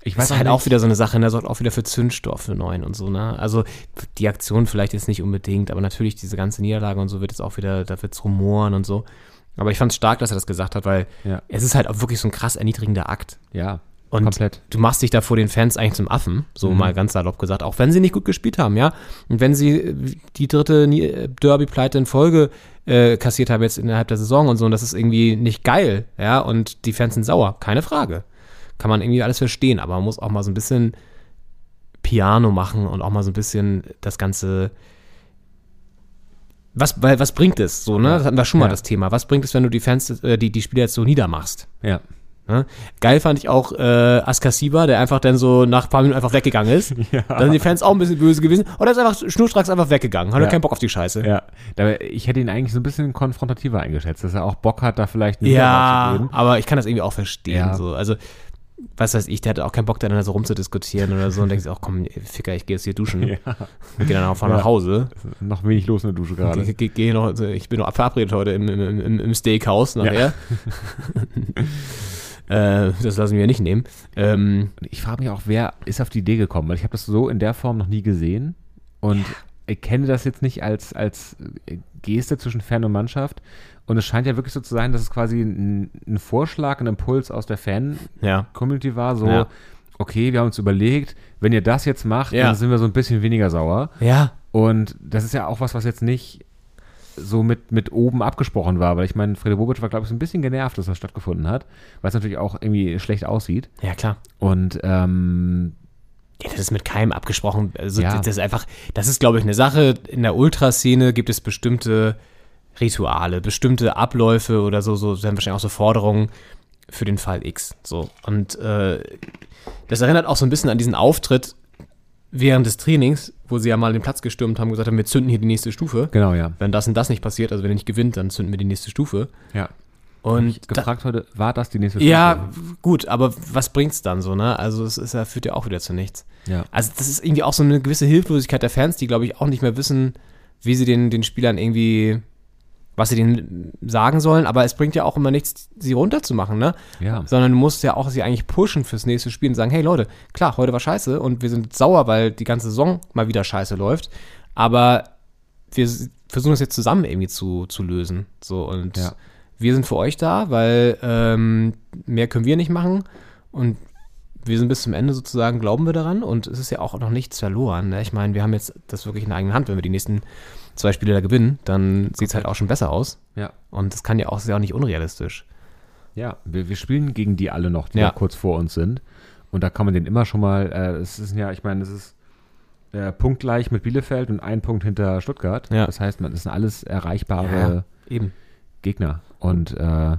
Ich Das weiß ist halt nicht. auch wieder so eine Sache, ne? sorgt auch wieder für Zündstoff für neuen und so, ne? Also die Aktion vielleicht jetzt nicht unbedingt, aber natürlich diese ganze Niederlage und so wird jetzt auch wieder, da wird's rumoren und so. Aber ich fand es stark, dass er das gesagt hat, weil Ja. es ist halt auch wirklich so ein krass erniedrigender Akt. Ja, Und komplett. du machst dich da vor den Fans eigentlich zum Affen, so Mhm. mal ganz salopp gesagt, auch wenn sie nicht gut gespielt haben, ja. Und wenn sie äh, die dritte äh, Derby-Pleite in Folge äh, kassiert haben jetzt innerhalb der Saison und so, und das ist irgendwie nicht geil, ja, und die Fans sind sauer, keine Frage. Kann man irgendwie alles verstehen, aber man muss auch mal so ein bisschen Piano machen und auch mal so ein bisschen das Ganze. Was, weil, was bringt es so, ne? Das hatten wir schon mal Ja. das Thema. Was bringt es, wenn du die Fans, äh, die, die Spieler jetzt so niedermachst? Ja. Ne? Geil fand ich auch äh, Askasiba, der einfach dann so nach ein paar Minuten einfach weggegangen ist. Ja. Da sind die Fans auch ein bisschen böse gewesen. Und er ist einfach schnurstracks einfach weggegangen. Hat er Ja. keinen Bock auf die Scheiße. Ja, ich hätte ihn eigentlich so ein bisschen konfrontativer eingeschätzt, dass er auch Bock hat, da vielleicht eine Niederlage Ja, aber ich kann das irgendwie auch verstehen. Ja. So. Also, was weiß ich, der hatte auch keinen Bock, dann so rumzudiskutieren oder so und denkt sich auch, komm, Ficker, ich gehe jetzt hier duschen. Ja. Ich gehe dann auch Ja. nach Hause. Noch wenig los in der Dusche gerade. Geh, geh, geh noch, ich bin noch verabredet heute im, im, im, Steakhouse nachher. äh, das lassen wir nicht nehmen. Ähm, ich frage mich auch, wer ist auf die Idee gekommen? Weil ich habe das so in der Form noch nie gesehen und ich kenne das jetzt nicht als, als Geste zwischen Fan und Mannschaft. Und es scheint ja wirklich so zu sein, dass es quasi ein, ein Vorschlag, ein Impuls aus der Fan-Community ja. war, so, Ja. okay, wir haben uns überlegt, wenn ihr das jetzt macht, Ja. dann sind wir so ein bisschen weniger sauer. Ja, Und das ist ja auch was, was jetzt nicht so mit, mit oben abgesprochen war, weil ich meine, Frede Bobic war, glaube ich, so ein bisschen genervt, dass das stattgefunden hat, weil es natürlich auch irgendwie schlecht aussieht. ja klar. Und ähm, Ja, das ist mit keinem abgesprochen. Also Ja. das ist einfach, das ist, glaube ich, eine Sache. In der Ultraszene gibt es bestimmte Rituale, bestimmte Abläufe oder so, so sind wahrscheinlich auch so Forderungen für den Fall X. So. Und äh, das erinnert auch so ein bisschen an diesen Auftritt während des Trainings, wo sie ja mal den Platz gestürmt haben und gesagt haben, wir zünden hier die nächste Stufe. genau, ja. Wenn das und das nicht passiert, also wenn ihr nicht gewinnt, dann zünden wir die nächste Stufe. Ja. Und Ich gefragt heute, war das die nächste ja, Stufe? gut, aber was bringt's dann so, ne? Also es ist ja, führt ja auch wieder zu nichts. Ja. Also das ist irgendwie auch so eine gewisse Hilflosigkeit der Fans, die, glaube ich, auch nicht mehr wissen, wie sie den, den Spielern irgendwie, was sie denen sagen sollen, aber es bringt ja auch immer nichts, sie runterzumachen, ne? Ja. Sondern du musst ja auch sie eigentlich pushen fürs nächste Spiel und sagen, hey Leute, klar, heute war scheiße und wir sind sauer, weil die ganze Saison mal wieder scheiße läuft, aber wir versuchen das jetzt zusammen irgendwie zu, zu lösen. So und Ja. Wir sind für euch da, weil ähm, mehr können wir nicht machen und wir sind bis zum Ende sozusagen, glauben wir daran und es ist ja auch noch nichts verloren. Ne? Ich meine, wir haben jetzt das wirklich in der eigenen Hand. Wenn wir die nächsten zwei Spiele da gewinnen, dann sieht es halt auch schon besser aus. Ja. Und das kann ja auch, ist ja auch nicht unrealistisch. Ja, wir, wir spielen gegen die alle noch, die Ja. ja. kurz vor uns sind. Und da kann man den immer schon mal, äh, es ist ja, ich meine, es ist äh, punktgleich mit Bielefeld und ein Punkt hinter Stuttgart. Ja. Das heißt, man, das sind alles erreichbare Ja, eben. Gegner. Und äh,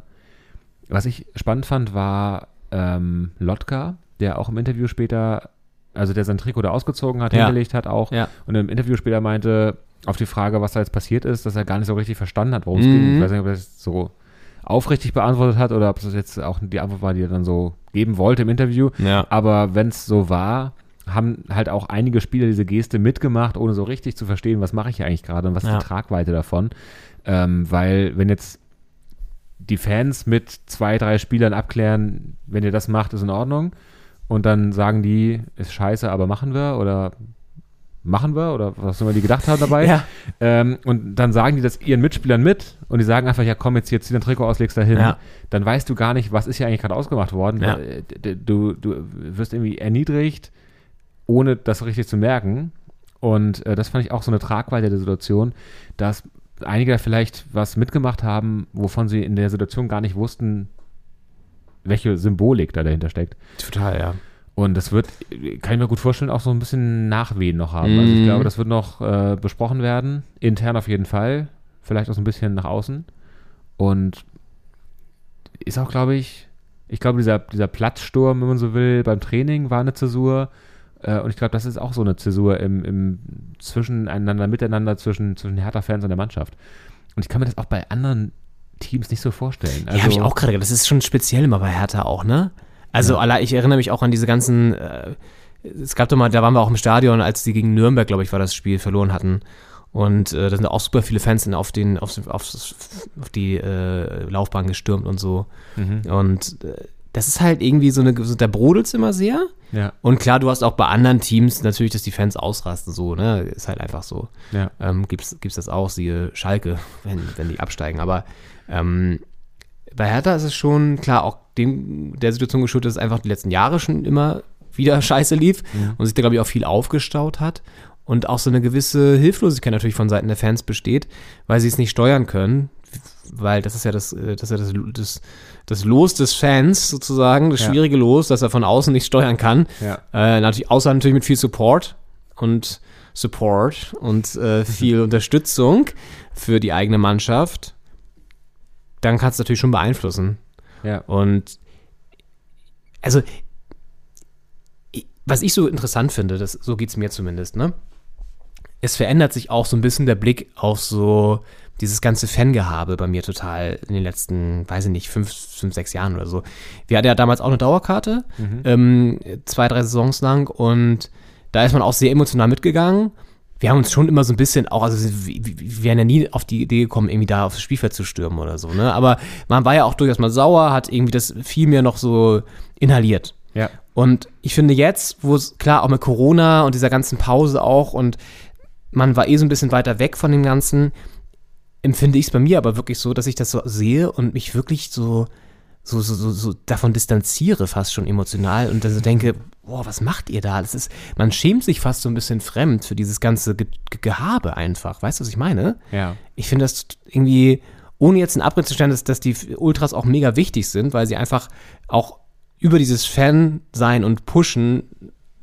was ich spannend fand, war ähm, Lotka, der auch im Interview später, also der sein Trikot da ausgezogen hat, Ja. hingelegt hat auch Ja. und im Interview später meinte, auf die Frage, was da jetzt passiert ist, dass er gar nicht so richtig verstanden hat, worum es Mhm. ging. Ich weiß nicht, ob er das so aufrichtig beantwortet hat oder ob das jetzt auch die Antwort war, die er dann so geben wollte im Interview. Ja. Aber wenn es so war, haben halt auch einige Spieler diese Geste mitgemacht, ohne so richtig zu verstehen, was mache ich hier eigentlich gerade und was ist Ja. die Tragweite davon. Ähm, weil wenn jetzt die Fans mit zwei, drei Spielern abklären, wenn ihr das macht, ist in Ordnung. Und dann sagen die, ist scheiße, aber machen wir oder machen wir oder was immer die gedacht haben dabei. Ja. Ähm, und dann sagen die das ihren Mitspielern mit und die sagen einfach, ja komm, jetzt hier zieh dein Trikot aus, legst da hin. Ja. Dann weißt du gar nicht, was ist hier eigentlich gerade ausgemacht worden. Ja. Äh, Du, du wirst irgendwie erniedrigt, ohne das richtig zu merken. Und äh, das fand ich auch so eine Tragweite der Situation, dass einige vielleicht was mitgemacht haben, wovon sie in der Situation gar nicht wussten, welche Symbolik da dahinter steckt. Total, ja. Und das wird, kann ich mir gut vorstellen, auch so ein bisschen Nachwehen noch haben. Also ich Mhm. glaube, das wird noch äh, besprochen werden. Intern auf jeden Fall. Vielleicht auch so ein bisschen nach außen. Und ist auch, glaube ich, ich glaube, dieser, dieser Platzsturm, wenn man so will, beim Training war eine Zäsur. Äh, und ich glaube, das ist auch so eine Zäsur im, im Zwischeneinander, Miteinander zwischen, zwischen Hertha-Fans und der Mannschaft. Und ich kann mir das auch bei anderen Teams nicht so vorstellen. Also, ja, habe ich auch gerade. Das ist schon speziell immer bei Hertha auch, ne? Also, allein, ich erinnere mich auch an diese ganzen. Äh, es gab doch mal, da waren wir auch im Stadion, als die gegen Nürnberg, glaube ich, war das Spiel, verloren hatten. Und äh, da sind auch super viele Fans auf, den, auf, auf, auf die äh, Laufbahn gestürmt und so. Mhm. Und äh, das ist halt irgendwie so eine. So, da brodelt's immer sehr. Ja, Und klar, du hast auch bei anderen Teams natürlich, dass die Fans ausrasten, so, ne? Ist halt einfach so. ja. ähm, gibt's, gibt's das auch, siehe Schalke, wenn, wenn die absteigen. Aber ähm, bei Hertha ist es schon klar, auch dem, der Situation geschuldet, dass es einfach die letzten Jahre schon immer wieder scheiße lief und sich da, glaube ich, auch viel aufgestaut hat. Und auch so eine gewisse Hilflosigkeit natürlich von Seiten der Fans besteht, weil sie es nicht steuern können. Weil das ist ja das, äh, das, ist ja das, das, das Los des Fans sozusagen, das Ja. schwierige Los, dass er von außen nicht steuern kann. Ja. Äh, natürlich, außer natürlich mit viel Support und Support und äh, viel Unterstützung für die eigene Mannschaft, dann kannst du natürlich schon beeinflussen. ja. Und also, was ich so interessant finde, das, so geht es mir zumindest, ne? Es verändert sich auch so ein bisschen der Blick auf so dieses ganze Fangehabe bei mir total in den letzten, weiß ich nicht, fünf, fünf sechs Jahren oder so. Wir hatten ja damals auch eine Dauerkarte, ähm, zwei, drei Saisons lang und da ist man auch sehr emotional mitgegangen. Wir haben uns schon immer so ein bisschen auch, also wir, wir wären ja nie auf die Idee gekommen, irgendwie da aufs Spielfeld zu stürmen oder so, ne? Aber man war ja auch durchaus mal sauer, hat irgendwie das viel mehr noch so inhaliert. ja. Und ich finde jetzt, wo es klar auch mit Corona und dieser ganzen Pause auch und man war eh so ein bisschen weiter weg von dem Ganzen, empfinde ich es bei mir aber wirklich so, dass ich das so sehe und mich wirklich so, so, so, so, so davon distanziere, fast schon emotional und dann so denke, boah, was macht ihr da? Das ist, man schämt sich fast so ein bisschen fremd für dieses ganze Ge Ge Gehabe einfach. Weißt du, was ich meine? Ja. Ich finde das irgendwie, ohne jetzt einen Abriss zu stellen, dass, dass die Ultras auch mega wichtig sind, weil sie einfach auch über dieses Fan-Sein und Pushen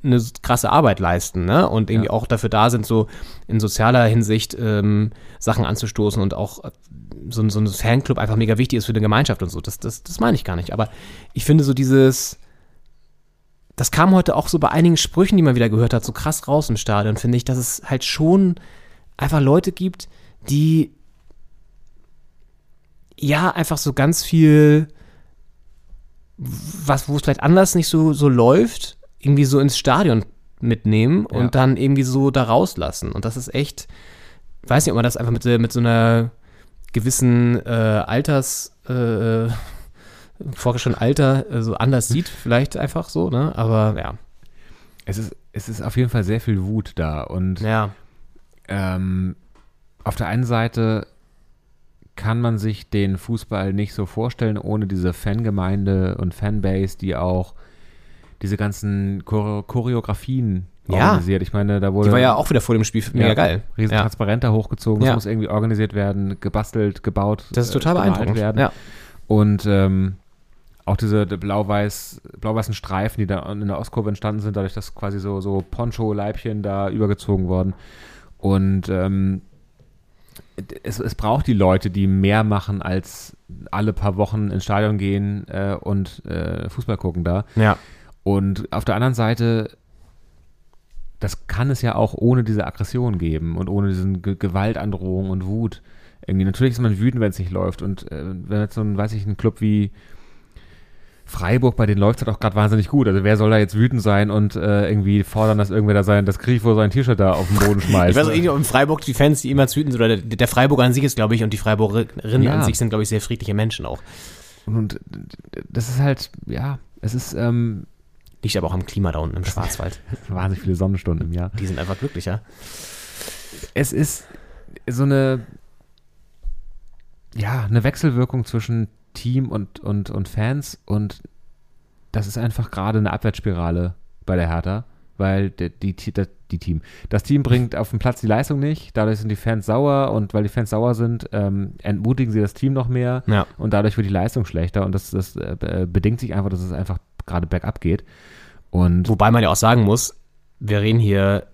eine krasse Arbeit leisten, ne? Und irgendwie Ja. auch dafür da sind, so in sozialer Hinsicht ähm, Sachen anzustoßen und auch äh, so, ein- so ein Fanclub einfach mega wichtig ist für eine Gemeinschaft und so. Das, das, das meine ich gar nicht. Aber ich finde so dieses, das kam heute auch so bei einigen Sprüchen, die man wieder gehört hat, so krass raus im Stadion, finde ich, dass es halt schon einfach Leute gibt, die ja einfach so ganz viel, was, wo es vielleicht anders nicht so, so läuft, irgendwie so ins Stadion mitnehmen und Ja. dann irgendwie so da rauslassen. Und das ist echt, weiß nicht, ob man das einfach mit, so- mit so einer gewissen äh, Alters, äh, vorgestellten Alter äh, so anders sieht, vielleicht einfach so, ne? Aber ja. Es ist, es ist auf jeden Fall sehr viel Wut da. Und Ja. ähm, auf der einen Seite kann man sich den Fußball nicht so vorstellen, ohne diese Fangemeinde und Fanbase, die auch diese ganzen Chore Choreografien Ja. organisiert. Ich meine, da wurde Die war ja auch wieder vor dem Spiel mega ja, geil. riesen Ja. Transparenter hochgezogen, das Ja. muss irgendwie organisiert werden, gebastelt, gebaut. Das ist total äh, beeindruckend. Werden. Ja. Und ähm, auch diese blau-weiß, blau-weißen Streifen, die da in der Ostkurve entstanden sind, dadurch, dass quasi so, so Poncho-Leibchen da übergezogen worden. Und ähm, es, es braucht die Leute, die mehr machen als alle paar Wochen ins Stadion gehen äh, und äh, Fußball gucken da. Ja. Und auf der anderen Seite, das kann es ja auch ohne diese Aggression geben und ohne diesen Ge Gewaltandrohung und Wut. Irgendwie, natürlich ist man wütend, wenn es nicht läuft. Und äh, wenn jetzt so ein, weiß ich, ein Club wie Freiburg, bei denen läuft es halt auch gerade wahnsinnig gut. Also wer soll da jetzt wütend sein und äh, irgendwie fordern, dass irgendwer da sein, das Grifo sein T-Shirt da auf den Boden schmeißt. Ich weiß auch irgendwie, ob in Freiburg die Fans, die immer wütend sind, oder der, der Freiburger an sich ist, glaube ich, und die Freiburgerinnen Ja. an sich sind, glaube ich, sehr friedliche Menschen auch. Und, und das ist halt, ja, es ist ähm, Liegt aber auch am Klima da unten im Schwarzwald. wahnsinnig viele Sonnenstunden im Jahr. Die sind einfach glücklicher. es ist so eine, ja, eine Wechselwirkung zwischen Team und, und, und Fans und das ist einfach gerade eine Abwärtsspirale bei der Hertha, weil die, die, die, Team, das Team bringt auf dem Platz die Leistung nicht, dadurch sind die Fans sauer und weil die Fans sauer sind, ähm, entmutigen sie das Team noch mehr Ja. und dadurch wird die Leistung schlechter und das, das äh, bedingt sich einfach, dass es einfach gerade bergab geht und Wobei man ja auch sagen muss, wir reden hier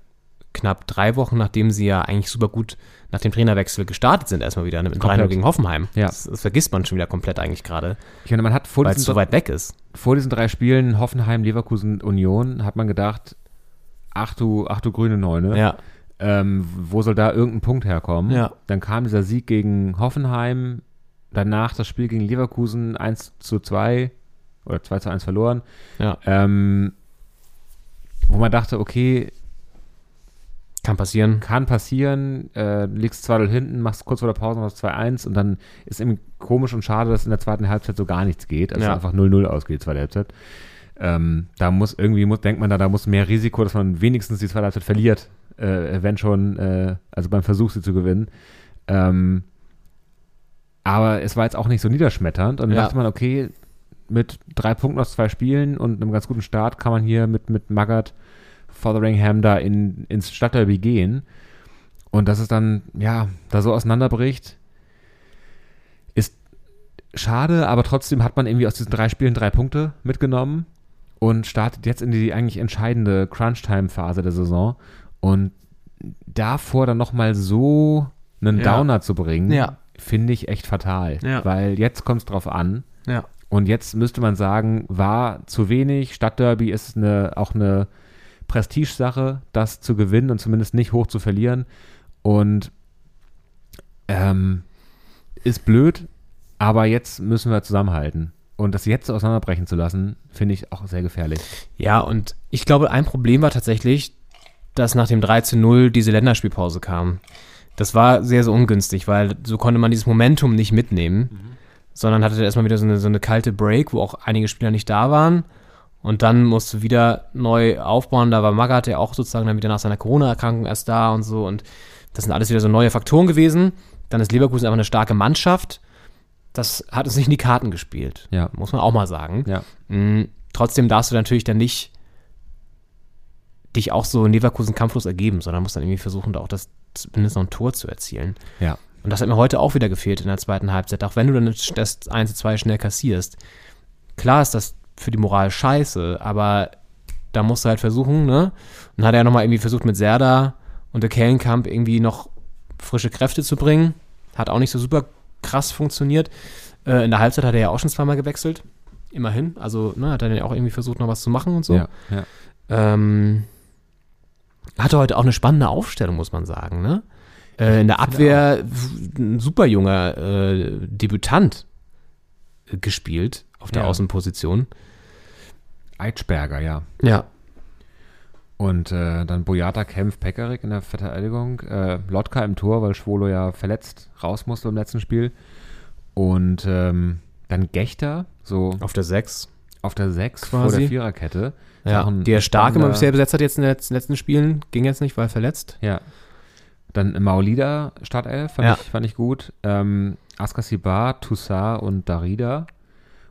knapp drei Wochen, nachdem sie ja eigentlich super gut nach dem Trainerwechsel gestartet sind, erstmal wieder mit 3 Komplett. gegen Hoffenheim. Ja. Das, das vergisst man schon wieder komplett eigentlich gerade, ich meine, man hat vor diesen so weit weg ist. vor diesen drei Spielen Hoffenheim, Leverkusen, Union, hat man gedacht, ach du, ach du grüne Neune, Ja. ähm, wo soll da irgendein Punkt herkommen? Ja. Dann kam dieser Sieg gegen Hoffenheim, danach das Spiel gegen Leverkusen 1 zu 2 oder 2 zu 1 verloren, Ja. ähm, wo man dachte, okay, Kann passieren. kann passieren, äh, liegst 2-0 hinten, machst kurz vor der Pause noch das 2-1 und dann ist irgendwie komisch und schade, dass in der zweiten Halbzeit so gar nichts geht, also Ja. einfach 0-0 ausgeht, zweite Halbzeit. Ähm, da muss irgendwie, muss, denkt man da, da muss mehr Risiko, dass man wenigstens die zweite Halbzeit verliert, äh, wenn schon, äh, also beim Versuch, sie zu gewinnen. Ähm, aber es war jetzt auch nicht so niederschmetternd und dann Ja. dachte man, okay, mit drei Punkten aus zwei Spielen und einem ganz guten Start kann man hier mit, mit Magath Fotheringham da in, ins Stadtderby gehen. Und dass es dann, ja, da so auseinanderbricht, ist schade, aber trotzdem hat man irgendwie aus diesen drei Spielen drei Punkte mitgenommen und startet jetzt in die eigentlich entscheidende Crunch-Time-Phase der Saison. Und davor dann nochmal so einen Ja. Downer zu bringen, Ja. finde ich echt fatal. Ja. Weil jetzt kommt es drauf an. Und jetzt müsste man sagen, war zu wenig. Stadtderby ist eine, auch eine Prestigesache, das zu gewinnen und zumindest nicht hoch zu verlieren. Und ähm, ist blöd, aber jetzt müssen wir zusammenhalten. Und das jetzt auseinanderbrechen zu lassen, finde ich auch sehr gefährlich. Ja, und ich glaube, ein Problem war tatsächlich, dass nach dem 3 zu 0 diese Länderspielpause kam. Das war sehr, sehr ungünstig, weil so konnte man dieses Momentum nicht mitnehmen, sondern hatte erstmal wieder so eine, so eine kalte Break, wo auch einige Spieler nicht da waren. Und dann musste wieder neu aufbauen. Da war Magath ja auch sozusagen dann wieder nach seiner Corona-Erkrankung erst da und so. Und das sind alles wieder so neue Faktoren gewesen. Dann ist Leverkusen einfach eine starke Mannschaft. Das hat uns nicht in die Karten gespielt. Ja. Muss man auch mal sagen. Ja. Mm, Trotzdem darfst du natürlich dann nicht dich auch so in Leverkusen kampflos ergeben, sondern musst dann irgendwie versuchen, da auch das zumindest noch ein Tor zu erzielen. Ja. Und das hat mir heute auch wieder gefehlt in der zweiten Halbzeit, auch wenn du dann das 1 zu 2 schnell kassierst. Klar ist das für die Moral scheiße, aber da musst du halt versuchen, ne? Und dann hat er ja nochmal irgendwie versucht mit Serda und der Kellenkamp irgendwie noch frische Kräfte zu bringen. Hat auch nicht so super krass funktioniert. Äh, in der Halbzeit hat er ja auch schon zweimal gewechselt. Immerhin. Also, ne, hat er dann ja auch irgendwie versucht, noch was zu machen und so. Ja. ja. Ähm, hatte heute auch eine spannende Aufstellung, muss man sagen. Ne? Äh, in der Abwehr ein super junger äh, Debütant äh, gespielt auf der Ja. Außenposition. Eitschberger, ja. Ja. Und äh, dann Boyata kämpft Pekarik in der Verteidigung. Äh, Lotka im Tor, weil Schwolo ja verletzt raus musste im letzten Spiel. Und ähm, dann Gechter, so Auf der 6. auf der 6 vor der Viererkette. Ja. auch ein Die er stark immer bisher besetzt hat jetzt in den letzten, letzten Spielen. Ging jetzt nicht, weil verletzt. Ja. Dann Maulida Startelf, fand, Ja. ich, fand ich gut. Ähm, Askasibar, Toussaint und Darida.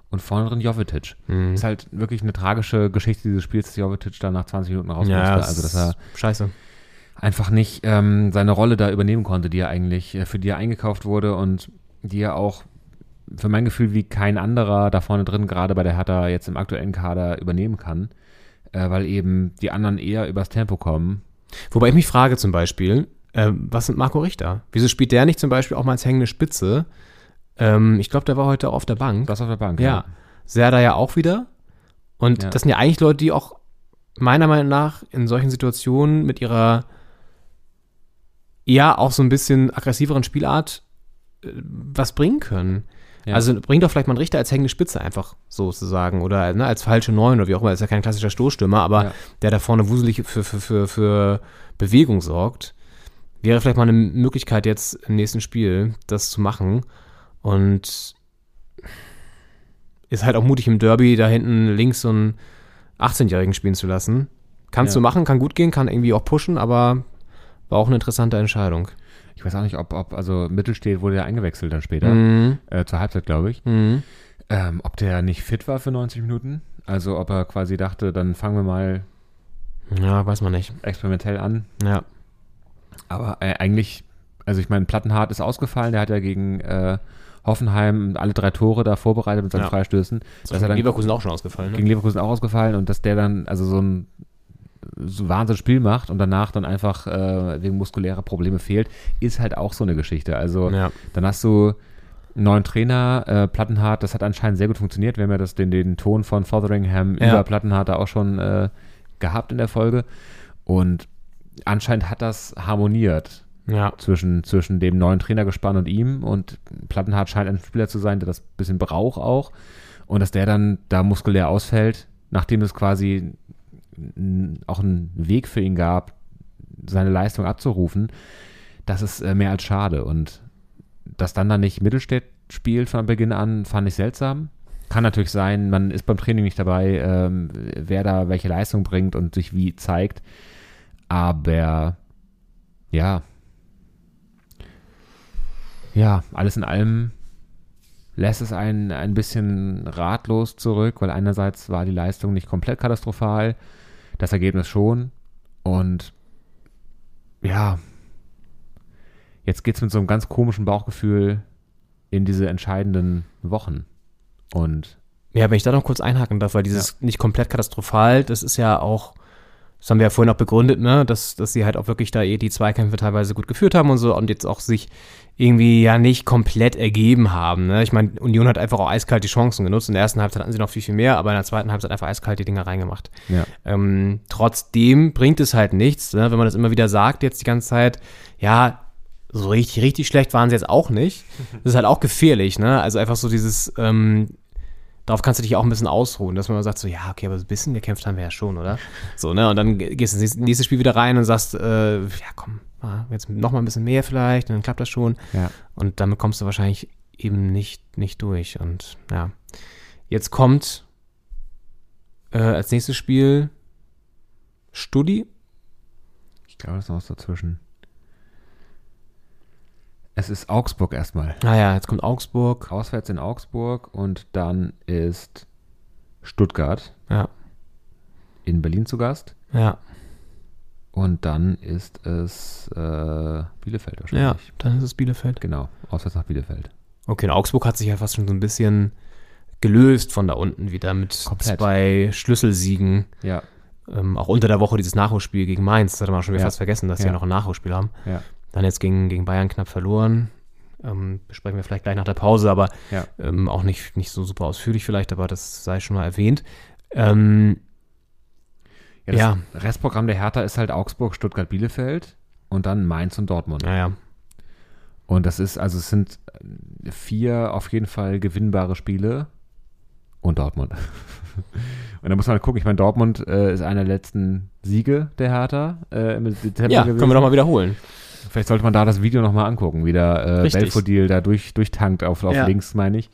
Und vorne drin Jovetic. Mhm. Ist halt wirklich eine tragische Geschichte dieses Spiels, dass Jovetic dann nach 20 Minuten raus Ja, musste. Also, dass er scheiße. einfach nicht ähm, seine Rolle da übernehmen konnte, die er eigentlich, äh, für die er eingekauft wurde und die er auch für mein Gefühl wie kein anderer da vorne drin, gerade bei der Hertha jetzt im aktuellen Kader übernehmen kann, äh, weil eben die anderen eher übers Tempo kommen. Wobei ich mich frage zum Beispiel, äh, was mit Marco Richter? Wieso spielt der nicht zum Beispiel auch mal als hängende Spitze? Ähm, ich glaube, der war heute auf der Bank. Das auf der Bank. Ja. Serda ja auch wieder. Und Ja. das sind ja eigentlich Leute, die auch meiner Meinung nach in solchen Situationen mit ihrer ja auch so ein bisschen aggressiveren Spielart äh, was bringen können. Ja. Also bringt doch vielleicht mal einen Richter als hängende Spitze einfach sozusagen oder ne, als falsche Neun oder wie auch immer, ist ja kein klassischer Stoßstürmer, aber Ja. der da vorne wuselig für, für, für, für Bewegung sorgt. Wäre vielleicht mal eine Möglichkeit jetzt im nächsten Spiel, das zu machen. Und ist halt auch mutig im Derby, da hinten links so einen 18-Jährigen spielen zu lassen. Kannst Ja. du machen, kann gut gehen, kann irgendwie auch pushen, aber war auch eine interessante Entscheidung. Ich weiß auch nicht, ob, ob also Mittelstedt wurde ja eingewechselt dann später, Mhm. äh, zur Halbzeit, glaube ich. Mhm. Ähm, ob der nicht fit war für 90 Minuten? Also ob er quasi dachte, dann fangen wir mal Ja, weiß man nicht. experimentell an. Ja. Aber äh, eigentlich, also ich meine, Plattenhardt ist ausgefallen, der hat ja gegen äh, Hoffenheim alle drei Tore da vorbereitet mit seinen Ja. Freistößen. Das ist dann Leverkusen auch schon ausgefallen, ne? gegen Leverkusen auch ausgefallen und dass der dann also so ein so Wahnsinn Spiel macht und danach dann einfach äh, wegen muskulärer Probleme fehlt, ist halt auch so eine Geschichte. Also Ja. dann hast du einen neuen Trainer, äh, Plattenhardt, das hat anscheinend sehr gut funktioniert. Wir haben ja das, den, den Ton von Fotheringham Ja. über Plattenhardt da auch schon äh, gehabt in der Folge. Und anscheinend hat das harmoniert Ja. zwischen, zwischen dem neuen Trainergespann und ihm. Und Plattenhardt scheint ein Spieler zu sein, der das ein bisschen braucht auch. Und dass der dann da muskulär ausfällt, nachdem es quasi auch einen Weg für ihn gab, seine Leistung abzurufen, das ist äh, mehr als schade. Und dass dann da nicht Mittelstädt spielt von Beginn an, fand ich seltsam. Kann natürlich sein, man ist beim Training nicht dabei, ähm, wer da welche Leistung bringt und sich wie zeigt. Aber ja, ja, alles in allem lässt es einen ein bisschen ratlos zurück, weil einerseits war die Leistung nicht komplett katastrophal, das Ergebnis schon. Und ja, jetzt geht es mit so einem ganz komischen Bauchgefühl in diese entscheidenden Wochen. Und Ja, wenn ich da noch kurz einhaken darf, weil dieses nicht komplett katastrophal, das ist ja auch, das haben wir ja vorhin auch begründet, ne, dass, dass sie halt auch wirklich da eh die Zweikämpfe teilweise gut geführt haben und so und jetzt auch sich irgendwie ja nicht komplett ergeben haben. Ne? Ich meine, Union hat einfach auch eiskalt die Chancen genutzt. In der ersten Halbzeit hatten sie noch viel, viel mehr, aber in der zweiten Halbzeit einfach eiskalt die Dinger reingemacht. ja, Ähm, trotzdem bringt es halt nichts, ne? wenn man das immer wieder sagt, jetzt die ganze Zeit, ja, so richtig, richtig schlecht waren sie jetzt auch nicht. Das ist halt auch gefährlich, ne? Also einfach so dieses, ähm, darauf kannst du dich auch ein bisschen ausruhen, dass man mal sagt, so, ja, okay, aber so ein bisschen gekämpft haben wir ja schon, oder? So, ne? Und dann gehst du ins nächste Spiel wieder rein und sagst, äh, ja, komm, jetzt noch mal ein bisschen mehr vielleicht, und dann klappt das schon. ja. Und damit kommst du wahrscheinlich eben nicht, nicht durch. Und ja, jetzt kommt äh, als nächstes Spiel Studi. Ich glaube, das ist noch was dazwischen. Es ist Augsburg erstmal. Naja, jetzt kommt Augsburg. Auswärts in Augsburg und dann ist Stuttgart Ja, in Berlin zu Gast. ja, Und dann ist es äh, Bielefeld ja, wahrscheinlich. dann ist es Bielefeld. Genau, auswärts nach Bielefeld. Okay, und Augsburg hat sich ja fast schon so ein bisschen gelöst von da unten wieder mit Komplett. zwei Schlüsselsiegen. Ja, Ähm, auch unter der Woche dieses Nachholspiel gegen Mainz. Das hatte man schon wieder Ja. fast vergessen, dass sie Ja. ja noch ein Nachholspiel haben. ja, Dann jetzt gegen, gegen Bayern knapp verloren. Ähm, besprechen wir vielleicht gleich nach der Pause, aber ja. ähm, auch nicht, nicht so super ausführlich vielleicht, aber das sei schon mal erwähnt. Ähm, Ja, das Ja. Restprogramm der Hertha ist halt Augsburg, Stuttgart, Bielefeld und dann Mainz und Dortmund. naja, Und das ist, also es sind äh, vier auf jeden Fall gewinnbare Spiele und Dortmund. und da muss man halt gucken, ich meine, Dortmund äh, ist einer der letzten Siege der Hertha äh, im Dezember ja gewesen. können wir doch mal wiederholen. Vielleicht sollte man da das Video nochmal angucken, wie der äh. Belfodil da durch, durchtankt auf, auf Ja. links, meine ich.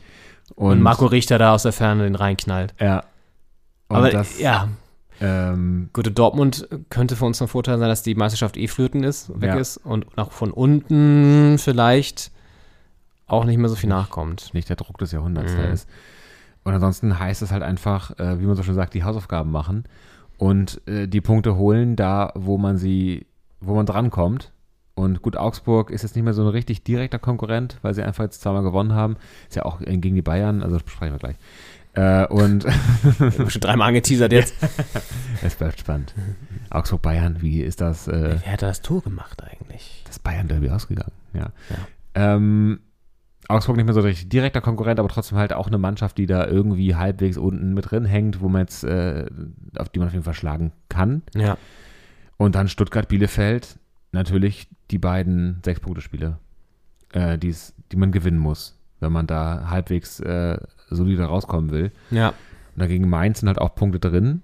Und, Marco Richter da aus der Ferne den reinknallt. Ja. Und Aber das, ja, ähm, Gut, und Dortmund könnte für uns ein Vorteil sein, dass die Meisterschaft eh flöten ist, weg Ja. ist und auch von unten vielleicht auch nicht mehr so viel nachkommt. nicht der Druck des Jahrhunderts Mhm. da ist. Und ansonsten heißt es halt einfach, äh, wie man so schon sagt, die Hausaufgaben machen und äh, die Punkte holen, da wo man sie, wo man drankommt. Und gut, Augsburg ist jetzt nicht mehr so ein richtig direkter Konkurrent, weil sie einfach jetzt zweimal gewonnen haben. Ist ja auch gegen die Bayern, also das besprechen wir gleich. Äh, und schon dreimal angeteasert jetzt. es bleibt spannend. Augsburg-Bayern, wie ist das, äh, Wer hat das Tor gemacht eigentlich? das Bayern-Derby ausgegangen? Ja. Ähm, Augsburg nicht mehr so richtig direkter Konkurrent, aber trotzdem halt auch eine Mannschaft, die da irgendwie halbwegs unten mit drin hängt, wo man jetzt, äh, auf die man auf jeden Fall schlagen kann. Ja. Und dann Stuttgart-Bielefeld, natürlich die beiden Sechs-Punkte-Spiele, äh, die's- die man gewinnen muss, wenn man da halbwegs äh, solide rauskommen will. Ja. Und dagegen Mainz sind halt auch Punkte drin.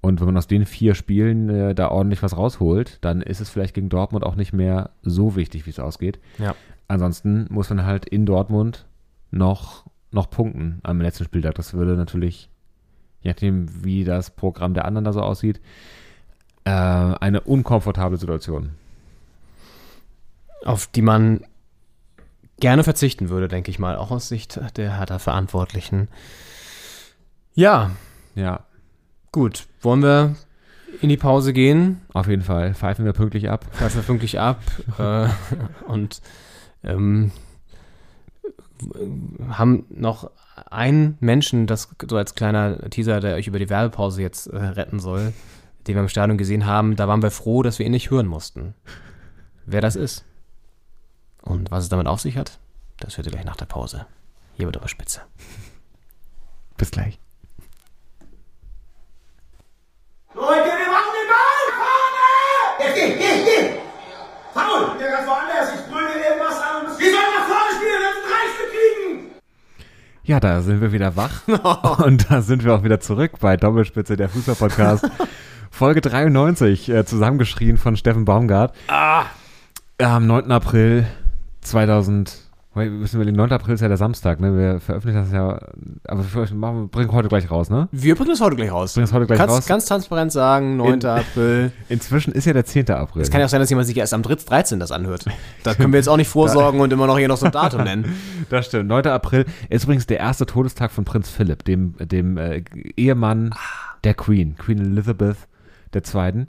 Und wenn man aus den vier Spielen äh, da ordentlich was rausholt, dann ist es vielleicht gegen Dortmund auch nicht mehr so wichtig, wie es ausgeht. Ja. Ansonsten muss man halt in Dortmund noch, noch punkten am letzten Spieltag. Das würde natürlich, je nachdem, wie das Programm der anderen da so aussieht, äh, eine unkomfortable Situation. Auf die man gerne verzichten würde, denke ich mal, auch aus Sicht der Hertha-Verantwortlichen. Ja, Ja, gut. Wollen wir in die Pause gehen? auf jeden Fall. Pfeifen wir pünktlich ab. Pfeifen wir pünktlich ab äh, und ähm, haben noch einen Menschen, das so als kleiner Teaser, der euch über die Werbepause jetzt äh, retten soll, den wir im Stadion gesehen haben. Da waren wir froh, dass wir ihn nicht hören mussten. Wer das ist und was es damit auf sich hat, das hört ihr gleich nach der Pause. Hier wird aber spitze. Bis gleich. Leute, wir machen den Ball vorne! Jetzt geh, geh, geh! Paul! Ja, ganz woanders. Ich brülle irgendwas an. Wir sollen nach vorne spielen, wir müssen drei Stück kriegen! Ja, da sind wir wieder wach. Und da sind wir auch wieder zurück bei Doppelspitze, der Fußball-Podcast. Folge 93, äh, zusammengeschrien von Steffen Baumgart. Ah. Am 9. April 2000. Wait, wir müssen überlegen, 9. April ist ja der Samstag, ne? Wir veröffentlichen das ja. Aber wir machen, wir bringen heute gleich raus, ne? Wir bringen das heute gleich raus. Bringen es heute gleich Kannst raus. ganz transparent sagen, 9. In- April. Inzwischen ist ja der 10. April. Es kann ja auch sein, dass jemand sich erst am 13. das anhört. Da können wir jetzt auch nicht vorsorgen und immer noch hier noch so ein Datum nennen. Das stimmt. 9. April ist übrigens der erste Todestag von Prinz Philipp, dem, dem äh, Ehemann der Queen, Queen Elizabeth II.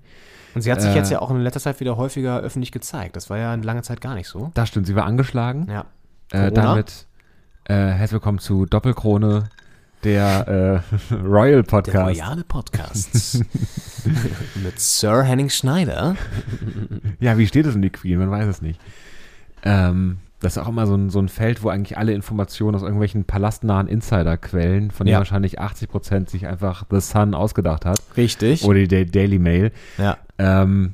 Und sie hat sich Äh, jetzt ja auch in letzter Zeit wieder häufiger öffentlich gezeigt. Das war ja eine lange Zeit gar nicht so. Das stimmt, sie war angeschlagen. Ja. Äh, damit äh, herzlich willkommen zu Doppelkrone, der äh, Royal Der Podcast. royale Podcast. Mit Sir Henning Schneider. Ja, wie steht es um die Queen? Man weiß es nicht. Ähm, das ist auch immer so ein, so ein Feld, wo eigentlich alle Informationen aus irgendwelchen palastnahen Insiderquellen, von denen Ja. wahrscheinlich 80 Prozent sich einfach The Sun ausgedacht hat. Richtig. Oder die Da- Daily Mail. ja. Ähm,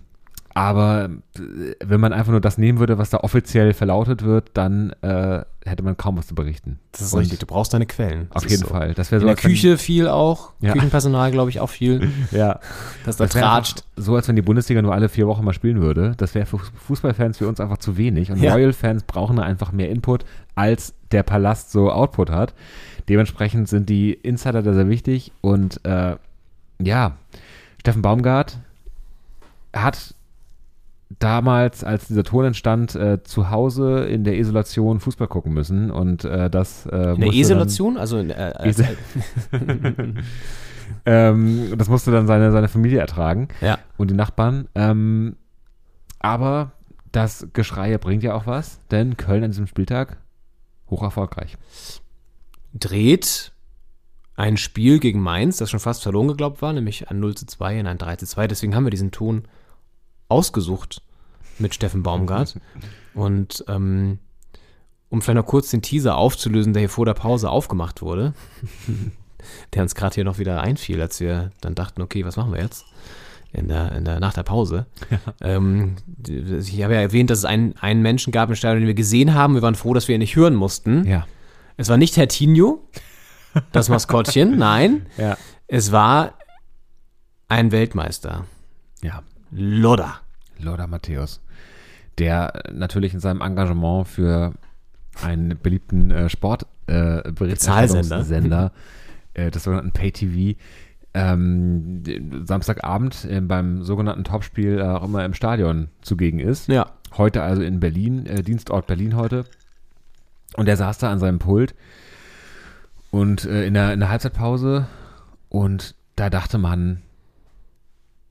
aber äh, wenn man einfach nur das nehmen würde, was da offiziell verlautet wird, dann äh, hätte man kaum was zu berichten. Das ist Und richtig. Du brauchst deine Quellen. Das Auf jeden so. Fall. Das wäre In so, der Küche viel auch. Ja. Küchenpersonal, glaube ich, auch viel. Ja. Das da Das tratscht. so, als wenn die Bundesliga nur alle vier Wochen mal spielen würde. Das wäre für Fußballfans wie uns einfach zu wenig. Und Ja. Royal-Fans brauchen da einfach mehr Input, als der Palast so Output hat. Dementsprechend sind die Insider da sehr wichtig. Und äh, ja, Steffen Baumgart hat damals, als dieser Ton entstand, äh, zu Hause in der Isolation Fußball gucken müssen. Und äh, das äh, In der Isolation? Also in, äh, ähm, das musste dann seine, seine Familie ertragen ja. und die Nachbarn. Ähm, aber das Geschrei bringt ja auch was, denn Köln an diesem Spieltag hoch erfolgreich. dreht ein Spiel gegen Mainz, das schon fast verloren geglaubt war, nämlich ein 0 zu 2 in ein 3 zu 2. Deswegen haben wir diesen Ton ausgesucht mit Steffen Baumgart. Und ähm, um vielleicht noch kurz den Teaser aufzulösen, der hier vor der Pause aufgemacht wurde, der uns gerade hier noch wieder einfiel, als wir dann dachten, okay, was machen wir jetzt? In der, in der, nach der Pause. Ähm, die- ich habe ja erwähnt, dass es einen, einen Menschen gab im Stadion, den wir gesehen haben. Wir waren froh, dass wir ihn nicht hören mussten. Ja. Es war nicht Herr Tinho, das Maskottchen, nein. Ja. Es war ein Weltmeister. Ja. Lodder. Lothar Matthäus, der natürlich in seinem Engagement für einen beliebten äh, Sportberichterstattungssender, äh, äh, des sogenannten Pay-TV, ähm, Samstagabend äh, beim sogenannten Topspiel äh, auch immer im Stadion zugegen ist. Ja. Heute also in Berlin, äh, Dienstort Berlin heute. Und er saß da an seinem Pult und äh, in, der, in der Halbzeitpause und da dachte man,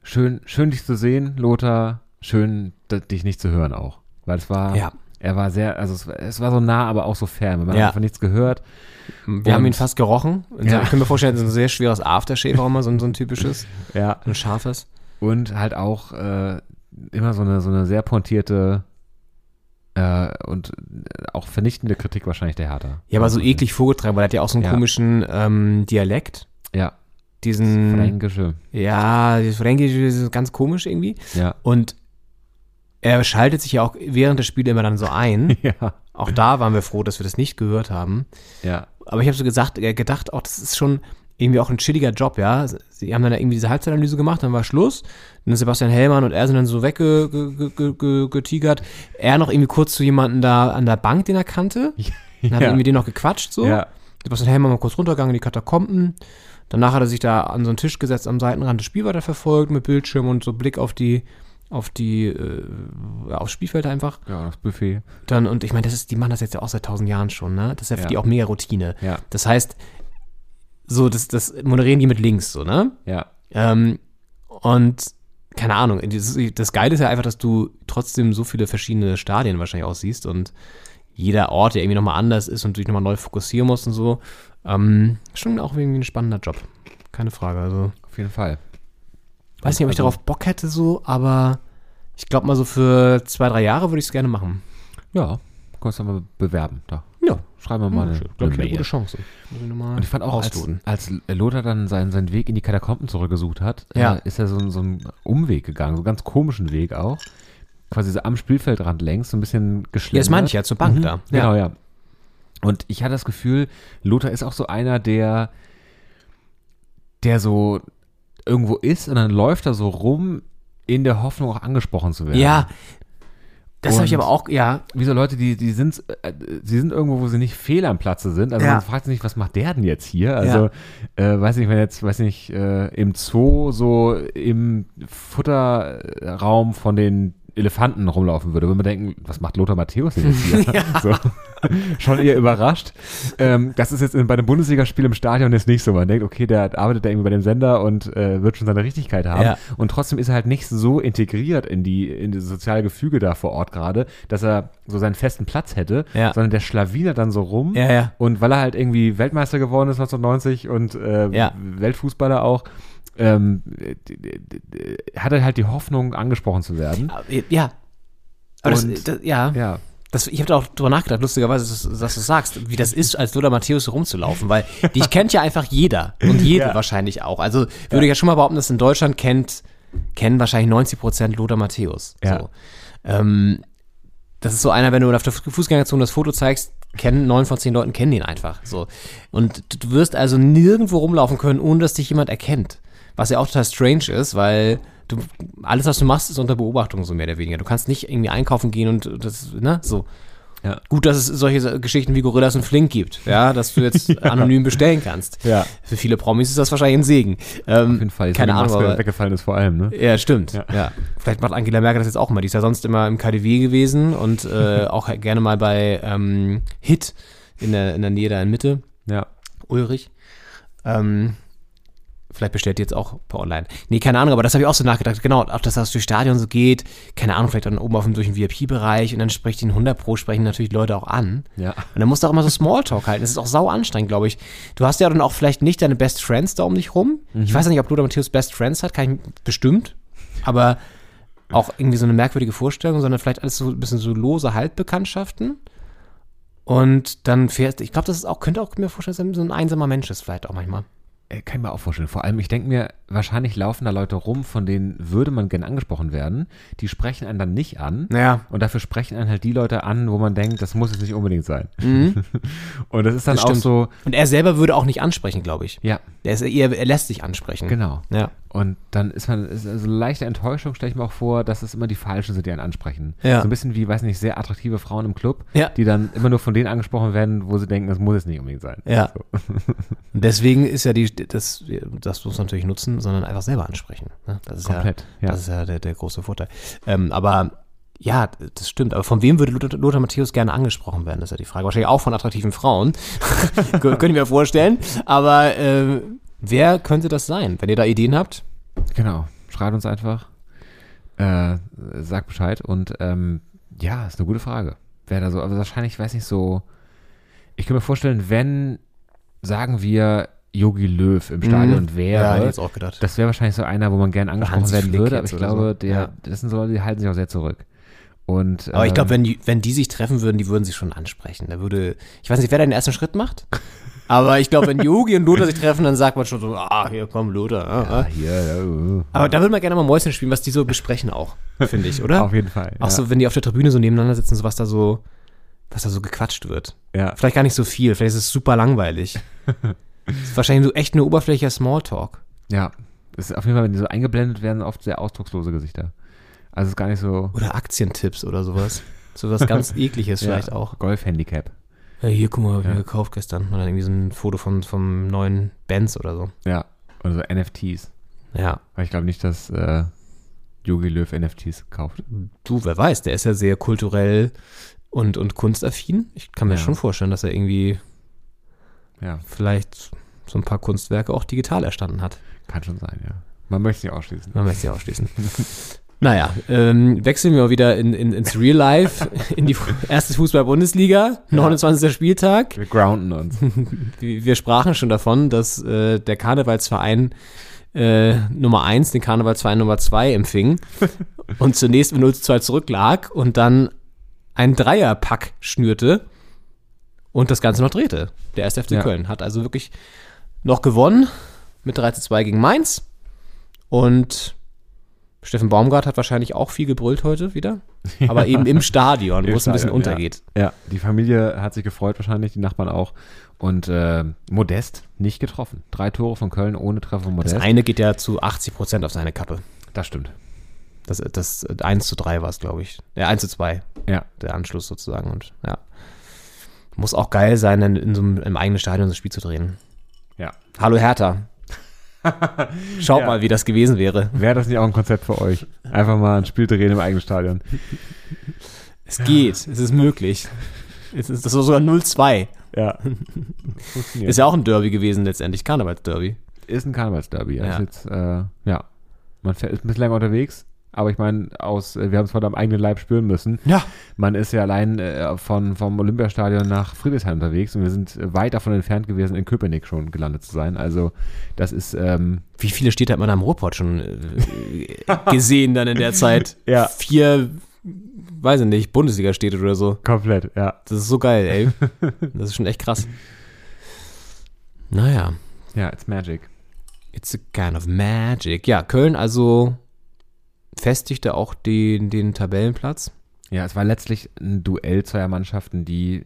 schön, schön dich zu sehen, Lothar, schön dich nicht zu hören auch. Weil es war, Ja. er war sehr, also es, war- es war so nah, aber auch so fern. Man Ja. hat einfach nichts gehört. Wir haben ihn fast gerochen. Und Ja. Ich kann mir vorstellen, so ein sehr schweres Aftershave auch immer, so ein, so ein typisches, Ja. ein scharfes. Und halt auch äh, immer so eine, so eine sehr pointierte äh, und auch vernichtende Kritik wahrscheinlich der Hertha. Ja, aber so eklig vorgetragen, weil er hat ja auch so einen Ja. komischen ähm, Dialekt. Ja, Diesen, fränkische. ja, das Fränkische ist ganz komisch irgendwie. Ja. Und er schaltet sich ja auch während des Spiels immer dann so ein. Ja. Auch da waren wir froh, dass wir das nicht gehört haben. Ja. Aber ich habe so gesagt, äh, gedacht, auch das ist schon irgendwie auch ein chilliger Job, ja. Sie haben dann irgendwie diese Halbzeitanalyse gemacht, dann war Schluss. Dann Sebastian Hellmann und er sind dann so weggetigert. Er noch irgendwie kurz zu jemandem da an der Bank, den er kannte. Dann hat er irgendwie den noch gequatscht so. Ja. Sebastian Hellmann mal kurz runtergegangen in die Katakomben. Danach hat er sich da an so einen Tisch gesetzt, am Seitenrand das Spiel weiter verfolgt mit Bildschirm und so Blick auf die, auf die, äh, aufs Spielfeld einfach. Ja, das Buffet. Dann, und ich meine, das ist, die machen das jetzt ja auch seit tausend Jahren schon, ne? Das ist ja für Ja. die auch mega Routine. Ja. Das heißt, so, das, das moderieren die mit links, so, ne? Ja. Ähm, und keine Ahnung, das, das Geile ist ja einfach, dass du trotzdem so viele verschiedene Stadien wahrscheinlich auch siehst und jeder Ort, der irgendwie nochmal anders ist und du dich nochmal neu fokussieren musst und so. Ähm, schon auch irgendwie ein spannender Job. Keine Frage. Also, Auf jeden Fall. Weiß nicht, ob ich Also- darauf Bock hätte, so, aber ich glaube mal so für zwei, drei Jahre würde ich es gerne machen. Ja, kannst du mal bewerben. Da. Ja. Schreiben wir mal eine, ich glaube, eine eine gute. Chance. Und ich fand auch, als, als Lothar dann seinen, seinen Weg in die Katakomben zurückgesucht hat, Ja. äh, ist er so, so einen Umweg gegangen, so einen ganz komischen Weg auch. Quasi so am Spielfeldrand längs, so ein bisschen geschlendert. Ja, das meine ich ja, zur Bank Mhm, da. Genau, ja. Und ich hatte das Gefühl, Lothar ist auch so einer, der, der so irgendwo ist und dann läuft er so rum in der Hoffnung auch angesprochen zu werden. Ja, das habe ich aber auch, ja. Wie so Leute, die, die sind, äh, sie sind irgendwo, wo sie nicht fehl am Platze sind. Also Ja. man fragt sich nicht, was macht der denn jetzt hier? Also, äh, weiß nicht, wenn jetzt, weiß nicht, äh, im Zoo so im Futterraum von den Elefanten rumlaufen würde, würde man denken, was macht Lothar Matthäus denn jetzt hier? so. Schon eher überrascht. Ähm, das ist jetzt in, bei einem Bundesligaspiel im Stadion jetzt nicht so. Man denkt, okay, der arbeitet da irgendwie bei dem Sender und äh, wird schon seine Richtigkeit haben. Ja. Und trotzdem ist er halt nicht so integriert in die, in das soziale Gefüge da vor Ort gerade, dass er so seinen festen Platz hätte, Ja. sondern der schlawinert dann so rum. Ja, ja. Und weil er halt irgendwie Weltmeister geworden ist 1990 und äh, Ja. Weltfußballer auch, ähm, hat er halt die Hoffnung, angesprochen zu werden. Ja. Aber das, Und- das, ja. Ja. Das, ich habe da auch drüber nachgedacht, lustigerweise, dass, dass du sagst, wie das ist, als Lothar Matthäus rumzulaufen, weil dich kennt ja einfach jeder und jede Ja. wahrscheinlich auch. Also würde ich ja schon mal behaupten, dass in Deutschland kennt, kennen wahrscheinlich 90 Prozent Lothar Matthäus. Ja. So. Ähm, das ist so einer, wenn du auf der Fußgängerzone das Foto zeigst, kennen neun von zehn Leuten kennen ihn einfach. So. Und du wirst also nirgendwo rumlaufen können, ohne dass dich jemand erkennt. Was ja auch total strange ist, weil du alles, was du machst, ist unter Beobachtung, so mehr oder weniger. Du kannst nicht irgendwie einkaufen gehen und das, ne, so. Ja. Gut, dass es solche Geschichten wie Gorillas und Flink gibt, ja, dass du jetzt anonym bestellen kannst. Ja. Für viele Promis ist das wahrscheinlich ein Segen. Ähm, Auf jeden Fall. Keine Ahnung, aber, weggefallen ist vor allem, ne? ja, stimmt. Ja. Ja. Vielleicht macht Angela Merkel das jetzt auch mal. Die ist ja sonst immer im KDW gewesen und äh, auch gerne mal bei ähm, Hit in der, in der Nähe da in Mitte. Ja. Ulrich. Ähm, vielleicht bestellt die jetzt auch per Online. Nee, keine Ahnung, aber das habe ich auch so nachgedacht. Genau, auch dass das durch Stadion so geht. Keine Ahnung, vielleicht dann oben auf dem durch den VIP-Bereich und dann spricht den 100 Pro, sprechen natürlich Leute auch an. Ja. Und dann musst du auch immer so Smalltalk halten. Das ist auch sau anstrengend, glaube ich. Du hast ja dann auch vielleicht nicht deine Best Friends da um dich rum. Ich weiß ja nicht, ob Lothar Matthäus Best Friends hat, kann ich bestimmt. Aber auch irgendwie so eine merkwürdige Vorstellung, sondern vielleicht alles so ein bisschen so lose Halbbekanntschaften. Und dann fährt, ich glaube, das ist auch, könnte auch mir vorstellen, dass er so ein einsamer Mensch ist, vielleicht auch manchmal. Äh, Kann ich mir auch vorstellen. Vor allem, ich denke mir, wahrscheinlich laufen da Leute rum, von denen würde man gern angesprochen werden. Die sprechen einen dann nicht an. Naja. Und dafür sprechen einen halt die Leute an, wo man denkt, das muss jetzt nicht unbedingt sein. Und das ist dann Das auch stimmt. so, Und er selber würde auch nicht ansprechen, glaube ich. ja, Er ist eher, er lässt sich ansprechen. genau. Ja. Und dann ist man, ist also leichte Enttäuschung, stelle ich mir auch vor, dass es immer die Falschen sind, die einen ansprechen. Ja. So ein bisschen wie, weiß nicht, sehr attraktive Frauen im Club, Ja. die dann immer nur von denen angesprochen werden, wo sie denken, das muss jetzt nicht unbedingt sein. Ja. So. Deswegen ist ja die, das, das muss man natürlich nutzen, sondern einfach selber ansprechen. ne? Das ist Komplett, ja, ja. Das ist ja der, der große Vorteil. Ähm, aber ja, das stimmt. Aber von wem würde Lothar, Lothar Matthäus gerne angesprochen werden, ist ja die Frage. Wahrscheinlich auch von attraktiven Frauen. Könnte ich mir vorstellen. Aber äh, wer könnte das sein? Wenn ihr da Ideen habt, Genau. Schreibt uns einfach. Äh, sagt Bescheid und ähm, Ja, ist eine gute Frage. Wer da so, aber wahrscheinlich, ich weiß nicht, so. Ich kann mir vorstellen, wenn, sagen wir, Yogi Löw im Stadion Mhm. wäre, Ja, jetzt auch gedacht. das wäre wahrscheinlich so einer, wo man gern angesprochen werden Flick würde, aber ich glaube, so. der, Ja. das sind so Leute, die halten sich auch sehr zurück. Und, Aber ich ähm, glaube, wenn die, wenn die sich treffen würden, die würden sich schon ansprechen. Da würde, ich weiß nicht, wer da den ersten Schritt macht. Aber ich glaube, wenn Yogi und Lothar sich treffen, dann sagt man schon so, ah, hier komm, Lothar. Ah, ja, ah. hier, uh, Aber da würde man gerne mal Mäuschen spielen, was die so besprechen auch, finde ich, oder? auf jeden Fall. Auch ja. so, wenn die auf der Tribüne so nebeneinander sitzen, so was da so, was da so gequatscht wird. ja. Vielleicht gar nicht so viel, vielleicht ist es super langweilig. das ist wahrscheinlich so echt eine oberflächlicher Smalltalk. Ja, das ist auf jeden Fall, wenn die so eingeblendet werden, oft sehr ausdruckslose Gesichter. Also ist gar nicht so. Oder Aktientipps oder sowas. So was ganz ekliges vielleicht ja, auch. Golf-Handicap. Ja, hier, guck mal, hab ich Ja. mir gekauft gestern. Dann irgendwie so ein Foto vom, vom neuen Benz oder so. Ja. Oder so NFTs. Ja. Weil ich glaube nicht, dass äh, Yogi Löw NFTs kauft. Du, wer weiß, der ist ja sehr kulturell und, und kunstaffin. Ich kann mir Ja. schon vorstellen, dass er irgendwie Ja, vielleicht so ein paar Kunstwerke auch digital erstanden hat. kann schon sein, ja. Man möchte nicht ausschließen. Man möchte ja ausschließen. naja, ähm, wechseln wir mal wieder in, in, ins Real Life, in die erste Fußball-Bundesliga, 29. Spieltag. Wir grounden uns. Wir wir sprachen schon davon, dass äh, der Karnevalsverein äh, Nummer 1 den Karnevalsverein Nummer 2 empfing und zunächst mit 0 zu 2 zurücklag und dann ein Dreierpack schnürte und das Ganze noch drehte. Der erste FC Ja. Köln hat also wirklich noch gewonnen mit 3 zu 2 gegen Mainz und Steffen Baumgart hat wahrscheinlich auch viel gebrüllt heute wieder, aber eben im Stadion, wo es ein bisschen untergeht. Ja, die Familie hat sich gefreut wahrscheinlich, die Nachbarn auch. Und äh, Modest nicht getroffen. Drei Tore von Köln ohne Treffer von Das Modest. eine geht ja zu 80 Prozent auf seine Kappe. das stimmt. Das, das 1 zu 3 war es, glaube ich. Ja, 1 zu 2, Ja, der Anschluss sozusagen. Und ja. Muss auch geil sein, in, in so einem im eigenen Stadion so ein Spiel zu drehen. ja. Hallo Hertha. Schaut Ja. mal, wie das gewesen wäre. Wäre das nicht auch ein Konzept für euch? Einfach mal ein Spiel drehen im eigenen Stadion. Es geht, es ist möglich. Es ist, das war sogar 0-2. Ja. Ist ja auch ein Derby gewesen letztendlich, Karnevalsderby. ist ein Karnevalsderby. Ja. Ja. Ist jetzt, äh, ja. Man fährt, ist ein bisschen länger unterwegs, aber ich meine, aus, äh, wir haben es heute am eigenen Leib spüren müssen. Ja. Man ist ja allein äh, von, vom Olympiastadion nach Friedrichshain unterwegs und wir sind äh, weit davon entfernt gewesen, in Köpenick schon gelandet zu sein. Also, das ist, ähm, Wie viele Städte hat man am Ruhrpott schon äh, gesehen dann in der Zeit? Ja. Vier, weiß ich nicht, Bundesliga-Städte oder so. komplett, ja. Das ist so geil, ey. Das ist schon echt krass. Naja, Ja, it's magic. it's a kind of magic. Ja, Köln also festigte auch den, den Tabellenplatz. Ja, es war letztlich ein Duell zweier Mannschaften, die,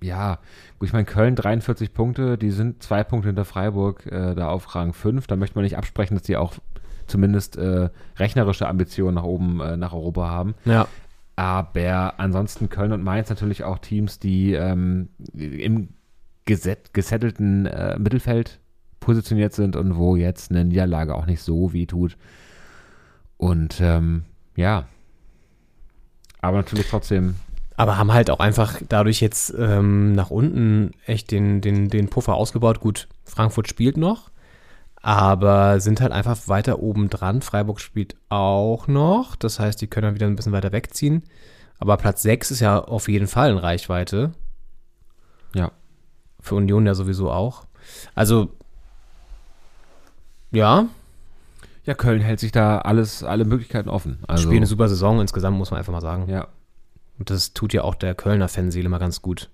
ja, ich meine, Köln 43 Punkte, die sind zwei Punkte hinter Freiburg äh, da auf Rang 5. Da möchte man nicht absprechen, dass die auch zumindest äh, rechnerische Ambitionen nach oben, äh, nach Europa haben. Ja. Aber ansonsten Köln und Mainz natürlich auch Teams, die ähm, im geset gesettelten äh, Mittelfeld positioniert sind und wo jetzt eine Niederlage auch nicht so weh tut. Und ähm, ja. Aber natürlich trotzdem, Aber haben halt auch einfach dadurch jetzt ähm, nach unten echt den, den, den Puffer ausgebaut. Gut, Frankfurt spielt noch, aber sind halt einfach weiter oben dran. Freiburg spielt auch noch. Das heißt, die können dann wieder ein bisschen weiter wegziehen. Aber Platz 6 ist ja auf jeden Fall in Reichweite. ja. Für Union ja sowieso auch. Also, ja, Ja, Köln hält sich da alles, alle Möglichkeiten offen. Also, spielen eine super Saison insgesamt, muss man einfach mal sagen. ja, Und das tut ja auch der Kölner Fanseele mal ganz gut,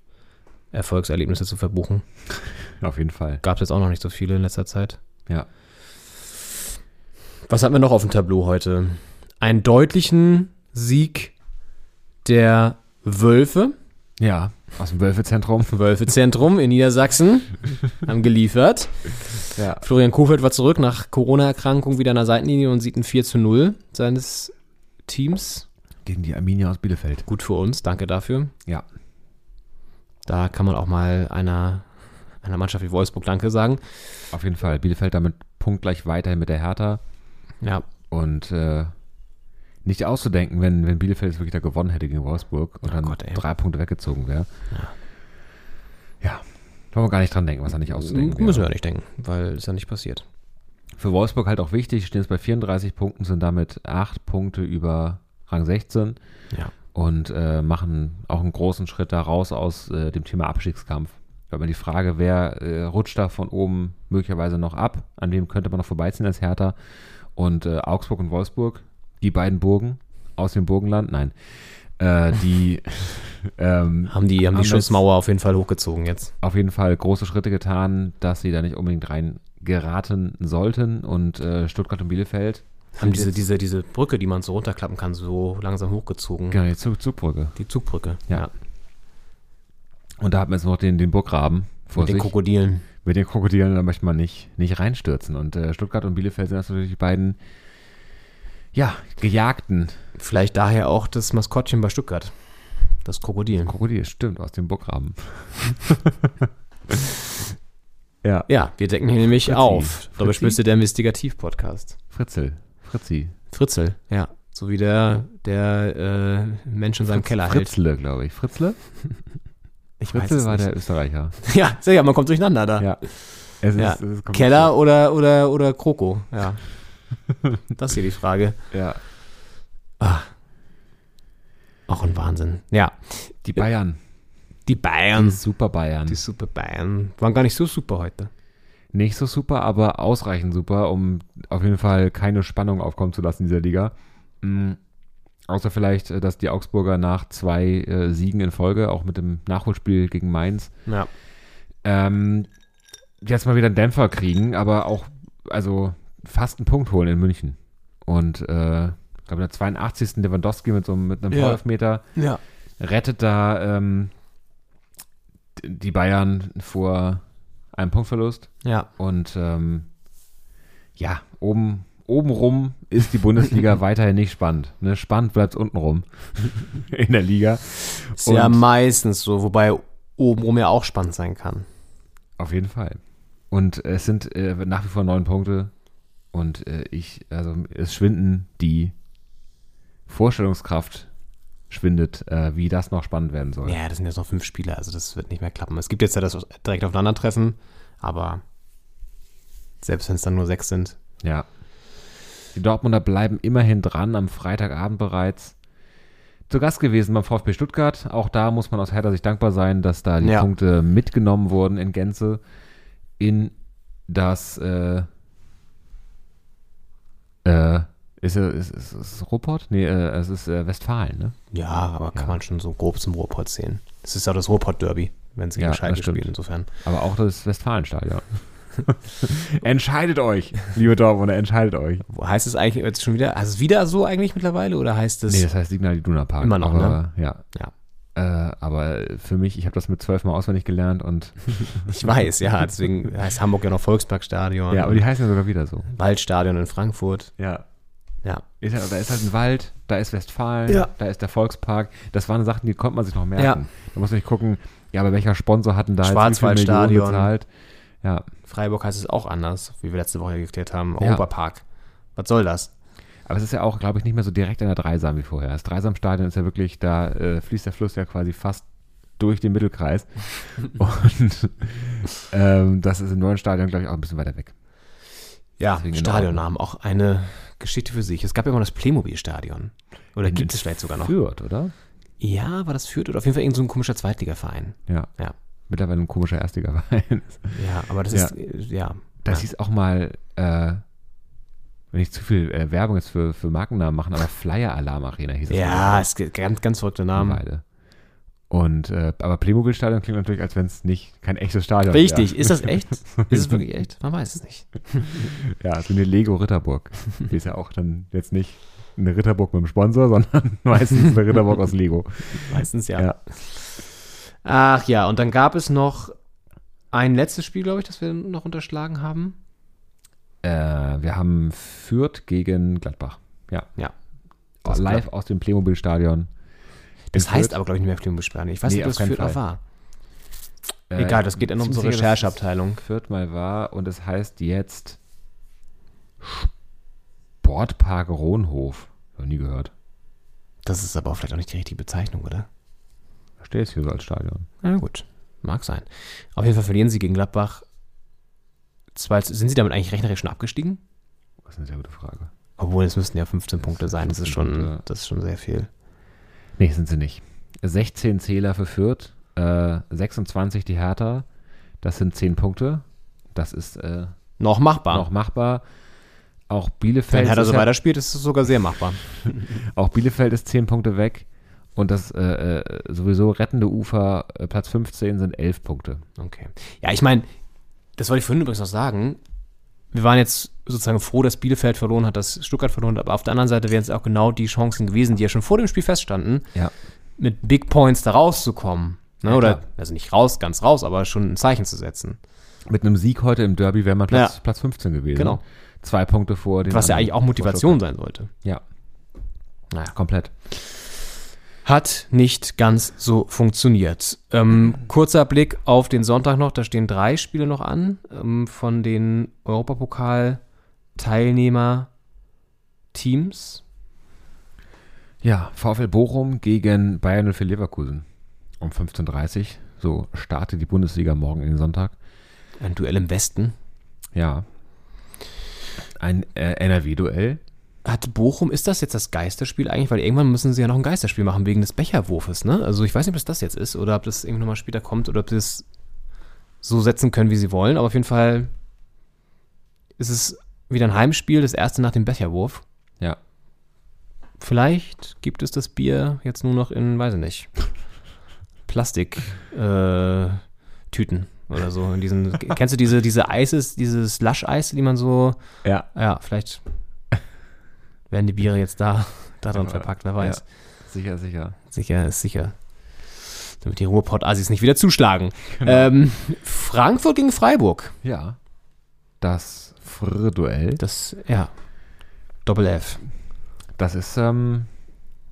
Erfolgserlebnisse zu verbuchen. auf jeden Fall. Gab es jetzt auch noch nicht so viele in letzter Zeit. Ja. Was hatten wir noch auf dem Tableau heute? Einen deutlichen Sieg der Wölfe. Ja, aus dem Wölfezentrum. Wölfezentrum in Niedersachsen haben geliefert. Ja. Florian Kofeld war zurück nach Corona-Erkrankung wieder an der Seitenlinie und sieht ein 4 zu 0 seines Teams. Gegen die Arminia aus Bielefeld. Gut für uns, danke dafür. Ja. Da kann man auch mal einer, einer Mannschaft wie Wolfsburg Danke sagen. Auf jeden Fall. Bielefeld damit punktgleich weiterhin mit der Hertha. Ja, Und äh, nicht auszudenken, wenn, wenn Bielefeld jetzt wirklich da gewonnen hätte gegen Wolfsburg und Oh dann Gott, drei Punkte weggezogen wäre. Ja. Wollen wir gar nicht dran denken, was da nicht auszudenken müssen wir wäre. ja nicht denken, weil ist ja nicht passiert. Für Wolfsburg halt auch wichtig, stehen jetzt bei 34 Punkten, sind damit acht Punkte über Rang 16. Ja. und äh, machen auch einen großen Schritt da raus aus äh, dem Thema Abstiegskampf. Weil man die Frage, wer äh, rutscht da von oben möglicherweise noch ab, an wem könnte man noch vorbeiziehen als Hertha und äh, Augsburg und Wolfsburg, die beiden Burgen aus dem Burgenland, nein, äh, die ähm, Haben die, haben die Haben Schutzmauer auf jeden Fall hochgezogen jetzt. auf jeden Fall große Schritte getan, dass sie da nicht unbedingt rein geraten sollten und äh, Stuttgart und Bielefeld Haben diese, diese, diese Brücke, die man so runterklappen kann, so langsam hochgezogen. genau, die Zug Zugbrücke. Die Zugbrücke. Ja. Und da hat man jetzt noch den, den Burggraben vor Mit den sich. Krokodilen. Mit den Krokodilen, da möchte man nicht, nicht reinstürzen. Und äh, Stuttgart und Bielefeld sind das natürlich die beiden, ja, gejagten Vielleicht daher auch das Maskottchen bei Stuttgart. Das Krokodil. Krokodile, stimmt, aus dem Burggraben. ja, Ja, wir decken hier nämlich Fritzi. auf. Doppelspitze der Investigativ-Podcast. Fritzel, Fritzi. Fritzel, ja. So wie der, der äh, Mensch in seinem Keller hält. Fritzle, glaube ich. Fritzle? Ich es war nicht. der Österreicher. Ja, sehr, ja, man kommt durcheinander da. Ja. Es Ja. es ist kompliziert. Keller oder, oder, oder Kroko, ja. Das ist hier die Frage. Ja. Auch ein Wahnsinn. Ja, Die Bayern. die Bayern, Die Super Bayern. die super Bayern, waren gar nicht so super heute. Nicht so super, aber ausreichend super, um auf jeden Fall keine Spannung aufkommen zu lassen in dieser Liga. Mhm. Außer vielleicht, äh, dass die Augsburger nach zwei äh, Siegen in Folge, auch mit dem Nachholspiel gegen Mainz, Ja. ähm, jetzt mal wieder einen Dämpfer kriegen, aber auch, also fast einen Punkt holen in München. Und äh, ich glaube, der 82. Lewandowski mit so einem, mit einem Ja. Vorelfmeter Ja. rettet da ähm, die Bayern vor einem Punktverlust. Ja. Und ähm, ja, oben, obenrum ist die Bundesliga weiterhin nicht spannend. Ne? Spannend bleibt es untenrum in der Liga. Ist ja Und- meistens so, wobei obenrum ja auch spannend sein kann. Auf jeden Fall. Und es sind äh, nach wie vor neun Punkte. Und äh, ich, also es schwinden die Vorstellungskraft schwindet, äh, wie das noch spannend werden soll. Ja, das sind jetzt noch fünf Spiele, also das wird nicht mehr klappen. Es gibt jetzt ja das direkt aufeinandertreffen, aber selbst wenn es dann nur sechs sind. Ja. Die Dortmunder bleiben immerhin dran, am Freitagabend bereits. Zu Gast gewesen beim VfB Stuttgart. Auch da muss man aus Hertha sich dankbar sein, dass da die Ja. Punkte mitgenommen wurden in Gänze in das äh, äh, ist, es- ist, ist, ist es Ruhrpott? Nee, äh, es ist äh, Westfalen, ne? Ja, aber kann Ja. man schon so grob zum Ruhrpott zählen. Es ist ja das Ruhrpott-Derby, wenn sie gegen Ja, Schalke spielen, insofern. Aber auch das Westfalenstadion. entscheidet euch, liebe Dortmunder, entscheidet euch. Wo heißt es eigentlich jetzt schon wieder? Ist es wieder so eigentlich mittlerweile oder heißt es? Nee, das heißt Signal Iduna Park. Immer noch, aber, ne? Ja. Ja. Äh, aber für mich, ich habe das mit zwölfmal auswendig gelernt und ich weiß, ja, deswegen heißt Hamburg ja noch Volksparkstadion. ja, aber die heißen ja sogar wieder so. Waldstadion in Frankfurt. Ja. Ja. Ist ja, da ist halt ein Wald, da ist Westfalen, Ja. da ist der Volkspark. Das waren Sachen, die konnte man sich noch merken. Ja. Da muss man nicht gucken, ja, aber welcher Sponsor hat denn da Schwarzwaldstadion. Bezahlt? Ja, Freiburg heißt es auch anders, wie wir letzte Woche geklärt haben. Ja. Europapark. Was soll das? aber es ist ja auch, glaube ich, nicht mehr so direkt an der Dreisam wie vorher. Das Dreisamstadion ist ja wirklich, da äh, fließt der Fluss ja quasi fast durch den Mittelkreis. Und ähm, das ist im neuen Stadion, glaube ich, auch ein bisschen weiter weg. Ja, Deswegen in Stadionnamen, auch eine Geschichte für sich. Es gab ja immer das Playmobil-Stadion. Oder gibt es vielleicht sogar noch? Fürth, oder? Ja, war das Fürth oder auf jeden Fall irgendein so ein komischer Zweitligaverein. Ja. Ja. Mittlerweile ein komischer Erstligaverein. Ja, aber das Ja. ist, äh, ja. Das ja. hieß auch mal, äh, wenn ich zu viel äh, Werbung jetzt für, für Markennamen machen, aber Flyer Alarm Arena hieß es. Ja, es gibt ganz, ganz verrückte Namen. Weile. Und, äh, aber Playmobil-Stadion klingt natürlich, als wenn es nicht kein echtes Stadion Richtig, wäre. ist das echt? Ist es wirklich echt? Man weiß es nicht. Ja, so eine Lego Ritterburg. Die ist ja auch dann jetzt nicht eine Ritterburg mit einem Sponsor, sondern meistens eine Ritterburg aus Lego. Meistens ja. Ja. Ach ja, und dann gab es noch ein letztes Spiel, glaube ich, das wir noch unterschlagen haben. Äh, wir haben Fürth gegen Gladbach. Ja. Ja. Das live aus dem Playmobil-Stadion. Das heißt Fürth. aber, glaube ich, nicht mehr Playmobil-Sperren. Ich weiß Nee, nicht, ob das Fürth auch war. Äh, Egal, das geht in unsere Rechercheabteilung. Fürth mal war und es heißt jetzt Sportpark Rohnhof. Noch nie gehört. Das ist aber vielleicht auch nicht die richtige Bezeichnung, oder? Da steht es hier so als Stadion. Na gut, mag sein. Auf jeden Fall verlieren sie gegen Gladbach. Zwei, sind sie damit eigentlich rechnerisch schon abgestiegen? Das ist eine sehr gute Frage. Obwohl, es müssten ja 15 Punkte sein. Das ist 15 schon, Punkte. das ist schon sehr viel. Nee, sind sie nicht. 16 Zähler für Fürth, äh, 26 die Hertha. Das sind 10 Punkte. Das ist äh, Noch machbar. noch machbar. Auch Wenn Bielefeld, Hertha ist so ja, weiterspielt, ist es sogar sehr machbar. auch Bielefeld ist 10 Punkte weg. Und das äh, äh, sowieso rettende Ufer, äh, Platz 15, sind 11 Punkte. Okay. Ja, ich meine, das wollte ich vorhin übrigens noch sagen. Wir waren jetzt sozusagen froh, dass Bielefeld verloren hat, dass Stuttgart verloren hat, aber auf der anderen Seite wären es auch genau die Chancen gewesen, die ja schon vor dem Spiel feststanden, Ja. mit Big Points da rauszukommen. Ne? Ja, Oder, klar. also nicht raus, ganz raus, aber schon ein Zeichen zu setzen. Mit einem Sieg heute im Derby wäre man Platz, Ja. Platz 15 gewesen. Genau. Zwei Punkte vor dem. Was ja eigentlich auch Motivation sein sollte. Ja, Naja. komplett. Hat nicht ganz so funktioniert. Ähm, kurzer Blick auf den Sonntag noch, da stehen drei Spiele noch an ähm, von den Europapokal-Teilnehmer-Teams. Ja, VfL Bochum gegen Bayern 04 Leverkusen um 15.30 Uhr. So startet die Bundesliga morgen in den Sonntag. Ein Duell im Westen. Ja. Ein äh, NRW-Duell. Hat Bochum, ist das jetzt das Geisterspiel eigentlich? Weil irgendwann müssen sie ja noch ein Geisterspiel machen wegen des Becherwurfes, ne? Also ich weiß nicht, ob es das jetzt ist oder ob das irgendwann mal später kommt oder ob sie es so setzen können, wie sie wollen. Aber auf jeden Fall ist es wieder ein Heimspiel, das erste nach dem Becherwurf. Ja. Vielleicht gibt es das Bier jetzt nur noch in, weiß ich nicht, Plastik-Tüten oder so. In diesen, kennst du diese, diese Eises, diese Slush-Eise, die man so Ja. ja, vielleicht werden die Biere jetzt da, da dran Ja, verpackt, wer weiß. Sicher, sicher. Sicher ist sicher. Damit die Ruhrpott-Assis nicht wieder zuschlagen. Genau. Ähm, Frankfurt gegen Freiburg. Ja. Das Frr-Duell. Das, ja. Doppel F. Das ist ähm,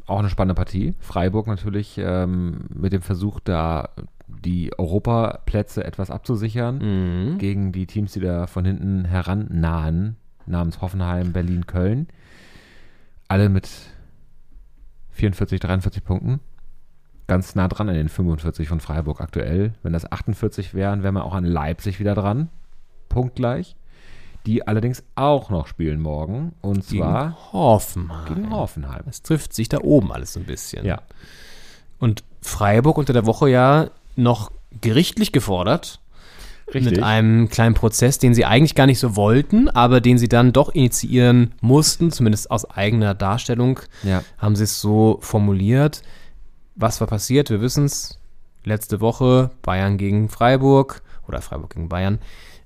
auch eine spannende Partie. Freiburg natürlich ähm, mit dem Versuch, da die Europaplätze etwas abzusichern Mhm. gegen die Teams, die da von hinten herannahen, namens Hoffenheim, Berlin, Köln. Alle mit 44, 43 Punkten. Ganz nah dran an den 45 von Freiburg aktuell. Wenn das 48 wären, wären wir auch an Leipzig wieder dran. Punktgleich. Die allerdings auch noch spielen morgen. Und Gegen zwar Hoffenheim. gegen Hoffenheim. Es trifft sich da oben alles so ein bisschen. Ja. Und Freiburg unter der Woche ja noch gerichtlich gefordert. Richtig. Mit einem kleinen Prozess, den sie eigentlich gar nicht so wollten, aber den sie dann doch initiieren mussten, zumindest aus eigener Darstellung, Ja. haben sie es so formuliert. Was war passiert? Wir wissen es. Letzte Woche Bayern gegen Freiburg oder Freiburg gegen Bayern.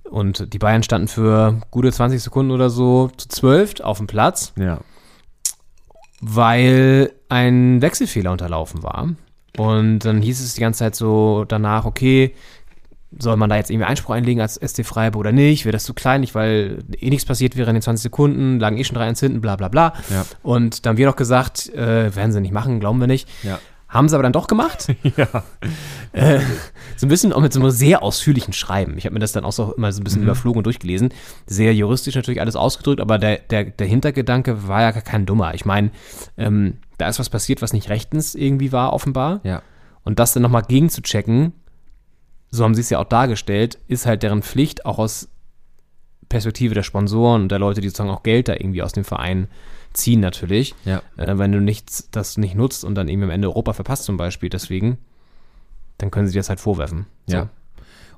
Und die Bayern standen für gute 20 Sekunden oder so zu zwölf auf dem Platz, Ja. weil ein Wechselfehler unterlaufen war. Und dann hieß es die ganze Zeit so danach, okay, soll man da jetzt irgendwie Einspruch einlegen als SC Freiburg oder nicht? Wäre das zu kleinlich, weil eh nichts passiert wäre in den 20 Sekunden, lagen eh schon 3-1 hinten, bla bla bla. Ja. Und dann haben wir noch gesagt, äh, werden sie nicht machen, glauben wir nicht. Ja. Haben sie aber dann doch gemacht. Ja. Äh, so ein bisschen auch mit so einem sehr ausführlichen Schreiben. Ich habe mir das dann auch so immer so ein bisschen überflogen und durchgelesen. Sehr juristisch natürlich alles ausgedrückt, aber der, der, der Hintergedanke war ja gar kein dummer. Ich meine, ähm, da ist was passiert, was nicht rechtens irgendwie war, offenbar. Ja. Und das dann nochmal gegenzuchecken, so haben sie es ja auch dargestellt, ist halt deren Pflicht, auch aus Perspektive der Sponsoren und der Leute, die sozusagen auch Geld da irgendwie aus dem Verein ziehen natürlich. Ja. Äh, wenn du nichts, das nicht nutzt und dann irgendwie am Ende Europa verpasst zum Beispiel, deswegen, dann können sie dir das halt vorwerfen. So. Ja.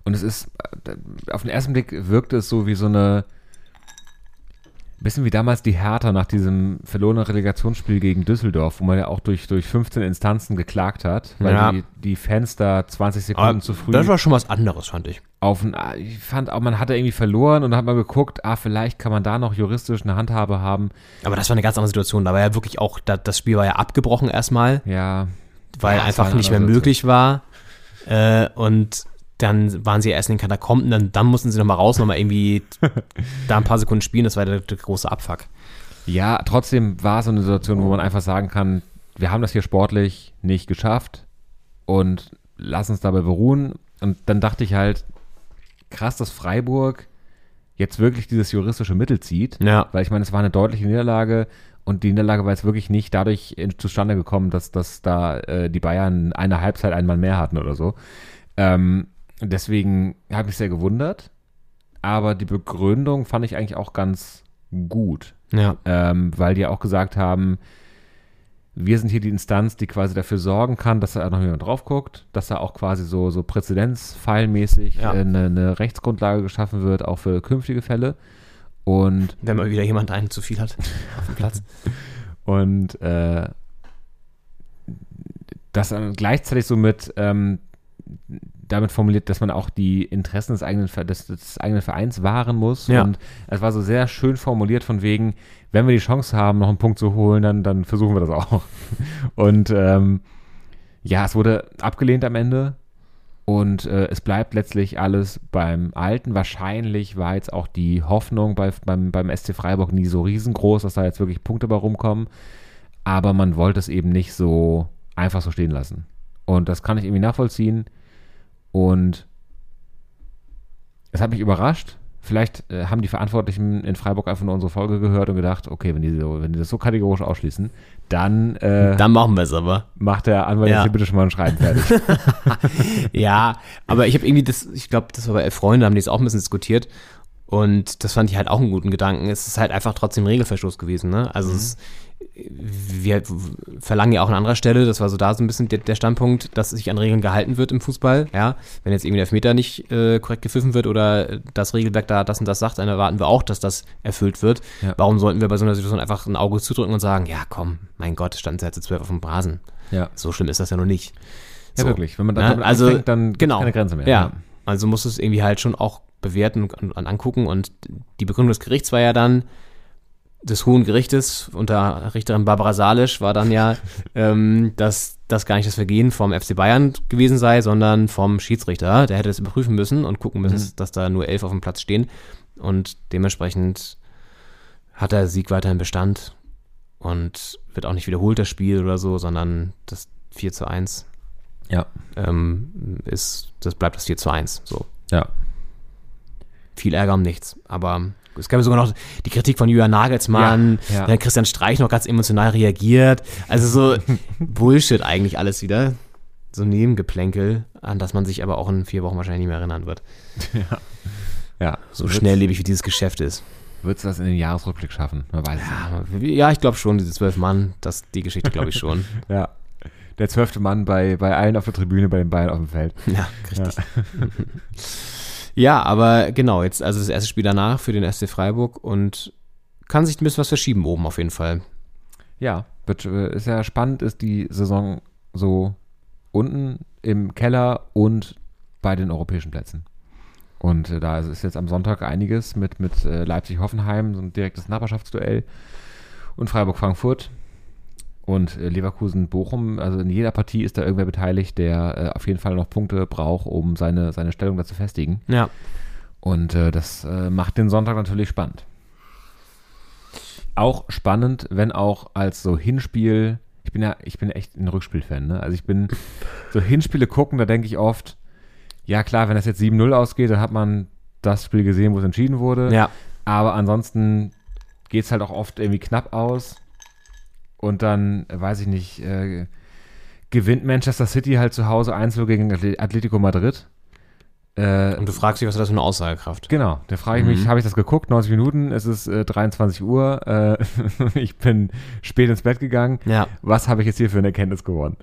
Und es ist, äh, auf den ersten Blick wirkte es so wie so eine, bisschen wie damals die Hertha nach diesem verlorenen Relegationsspiel gegen Düsseldorf, wo man ja auch durch, durch 15 Instanzen geklagt hat, weil Ja. die, die Fans da 20 Sekunden Aber zu früh Das war schon was anderes, fand ich. auf ich fand auch, man hatte irgendwie verloren und dann hat man geguckt, ah, vielleicht kann man da noch juristisch eine Handhabe haben. Aber das war eine ganz andere Situation. Da war ja wirklich auch, da, das Spiel war ja abgebrochen erstmal, Ja. weil Ja, einfach nicht mehr möglich war. Äh, und dann waren sie erst in den Katakomben, dann, dann mussten sie nochmal raus, nochmal irgendwie da ein paar Sekunden spielen. Das war der, der große Abfuck. Ja, trotzdem war es so eine Situation, wo man einfach sagen kann, wir haben das hier sportlich nicht geschafft und lass uns dabei beruhen. Und dann dachte ich halt, krass, dass Freiburg jetzt wirklich dieses juristische Mittel zieht. Ja. Weil ich meine, es war eine deutliche Niederlage und die Niederlage war jetzt wirklich nicht dadurch in, zustande gekommen, dass, dass da äh, die Bayern eine Halbzeit einmal mehr hatten oder so. Ähm, deswegen habe ich sehr gewundert. Aber die Begründung fand ich eigentlich auch ganz gut Ja. ähm, weil die auch gesagt haben, wir sind hier die Instanz, die quasi dafür sorgen kann, dass da noch jemand drauf guckt, dass da auch quasi so, so Präzedenzfallmäßig Ja. äh, eine, eine Rechtsgrundlage geschaffen wird, auch für künftige Fälle. Und Wenn mal wieder jemand einen zu viel hat auf dem Platz. Und äh, das dann gleichzeitig so mit ähm, damit formuliert, dass man auch die Interessen des eigenen, des, des eigenen Vereins wahren muss. Ja. Und es war so sehr schön formuliert von wegen, wenn wir die Chance haben, noch einen Punkt zu holen, dann, dann versuchen wir das auch. Und ähm, ja, es wurde abgelehnt am Ende. Und äh, es bleibt letztlich alles beim Alten. Wahrscheinlich war jetzt auch die Hoffnung bei, beim, beim SC Freiburg nie so riesengroß, dass da jetzt wirklich Punkte bei rumkommen. Aber man wollte es eben nicht so einfach so stehen lassen. Und das kann ich irgendwie nachvollziehen. Und es hat mich überrascht. Vielleicht äh, haben die Verantwortlichen in Freiburg einfach nur unsere Folge gehört und gedacht, okay, wenn die, so, wenn die das so kategorisch ausschließen, dann, äh, Dann machen wir es aber. macht der Anwalt Ja. bitte schon mal ein Schreiben fertig. Ja, aber ich habe irgendwie das, ich glaube, das war bei Elf Freunde, haben die es auch ein bisschen diskutiert. Und das fand ich halt auch einen guten Gedanken. Es ist halt einfach trotzdem Regelverstoß gewesen, ne? Also es, wir verlangen ja auch an anderer Stelle, das war so da so ein bisschen der, der Standpunkt, dass sich an Regeln gehalten wird im Fußball, ja. Wenn jetzt irgendwie der Elfmeter nicht äh, korrekt gepfiffen wird oder das Regelwerk da das und das sagt, dann erwarten wir auch, dass das erfüllt wird. Ja. Warum sollten wir bei so einer Situation einfach ein Auge zudrücken und sagen, ja komm, mein Gott, standen sie jetzt zu zwölf auf dem Rasen. ja. So schlimm ist das ja noch nicht. Ja, So. wirklich. Wenn man Ja, damit also, dann genau. keine Grenze mehr. Ja. Also musst du es irgendwie halt schon auch bewerten und angucken. Und die Begründung des Gerichts war ja dann, des Hohen Gerichtes unter Richterin Barbara Salisch war dann ja, ähm, dass das gar nicht das Vergehen vom FC Bayern gewesen sei, sondern vom Schiedsrichter. Der hätte es überprüfen müssen und gucken müssen, dass da nur elf auf dem Platz stehen. Und dementsprechend hat der Sieg weiterhin Bestand und wird auch nicht wiederholt, das Spiel oder so, sondern das 4 zu 1 Ja. ähm, ist, das bleibt das 4 zu 1. So. Ja. Viel Ärger um nichts. Aber es gab ja sogar noch die Kritik von Julian Nagelsmann, Ja, ja. dann Christian Streich noch ganz emotional reagiert. Also so Bullshit eigentlich alles wieder. So Nebengeplänkel, an das man sich aber auch in vier Wochen wahrscheinlich nicht mehr erinnern wird. Ja. So schnelllebig wie dieses Geschäft ist. Wird es das in den Jahresrückblick schaffen? Man weiß nicht. Ja, ich glaube schon, diese zwölf Mann, das, die Geschichte glaube ich schon. Ja. Der zwölfte Mann bei, bei allen auf der Tribüne, bei den Bayern auf dem Feld. Ja, richtig. Ja. aber genau, jetzt also das erste Spiel danach für den SC Freiburg und kann sich ein bisschen was verschieben oben auf jeden Fall. Ja, wird, äh, ist ja spannend, ist die Saison so unten im Keller und bei den europäischen Plätzen. Und äh, da ist jetzt am Sonntag einiges mit, mit äh, Leipzig-Hoffenheim, so ein direktes Nachbarschaftsduell und Freiburg-Frankfurt und äh, Leverkusen-Bochum. Also in jeder Partie ist da irgendwer beteiligt, der äh, auf jeden Fall noch Punkte braucht, um seine, seine Stellung da zu festigen. Ja. Und äh, das äh, macht den Sonntag natürlich spannend. Auch spannend, wenn auch als so Hinspiel. Ich bin ja, ich bin echt ein Rückspiel-Fan, ne? Also ich bin so Hinspiele gucken, da denke ich oft, ja klar, wenn das jetzt 7-0 ausgeht, dann hat man das Spiel gesehen, wo es entschieden wurde. Ja. Aber ansonsten geht es halt auch oft irgendwie knapp aus. Und dann, weiß ich nicht, äh, gewinnt Manchester City halt zu Hause 1 gegen Atle- Atletico Madrid. Äh, Und du fragst dich, was hat das für eine Aussagekraft? Genau, da frage ich mich, habe ich das geguckt? 90 Minuten, es ist äh, 23 Uhr, äh, ich bin spät ins Bett gegangen. Ja. Was habe ich jetzt hier für eine Erkenntnis gewonnen?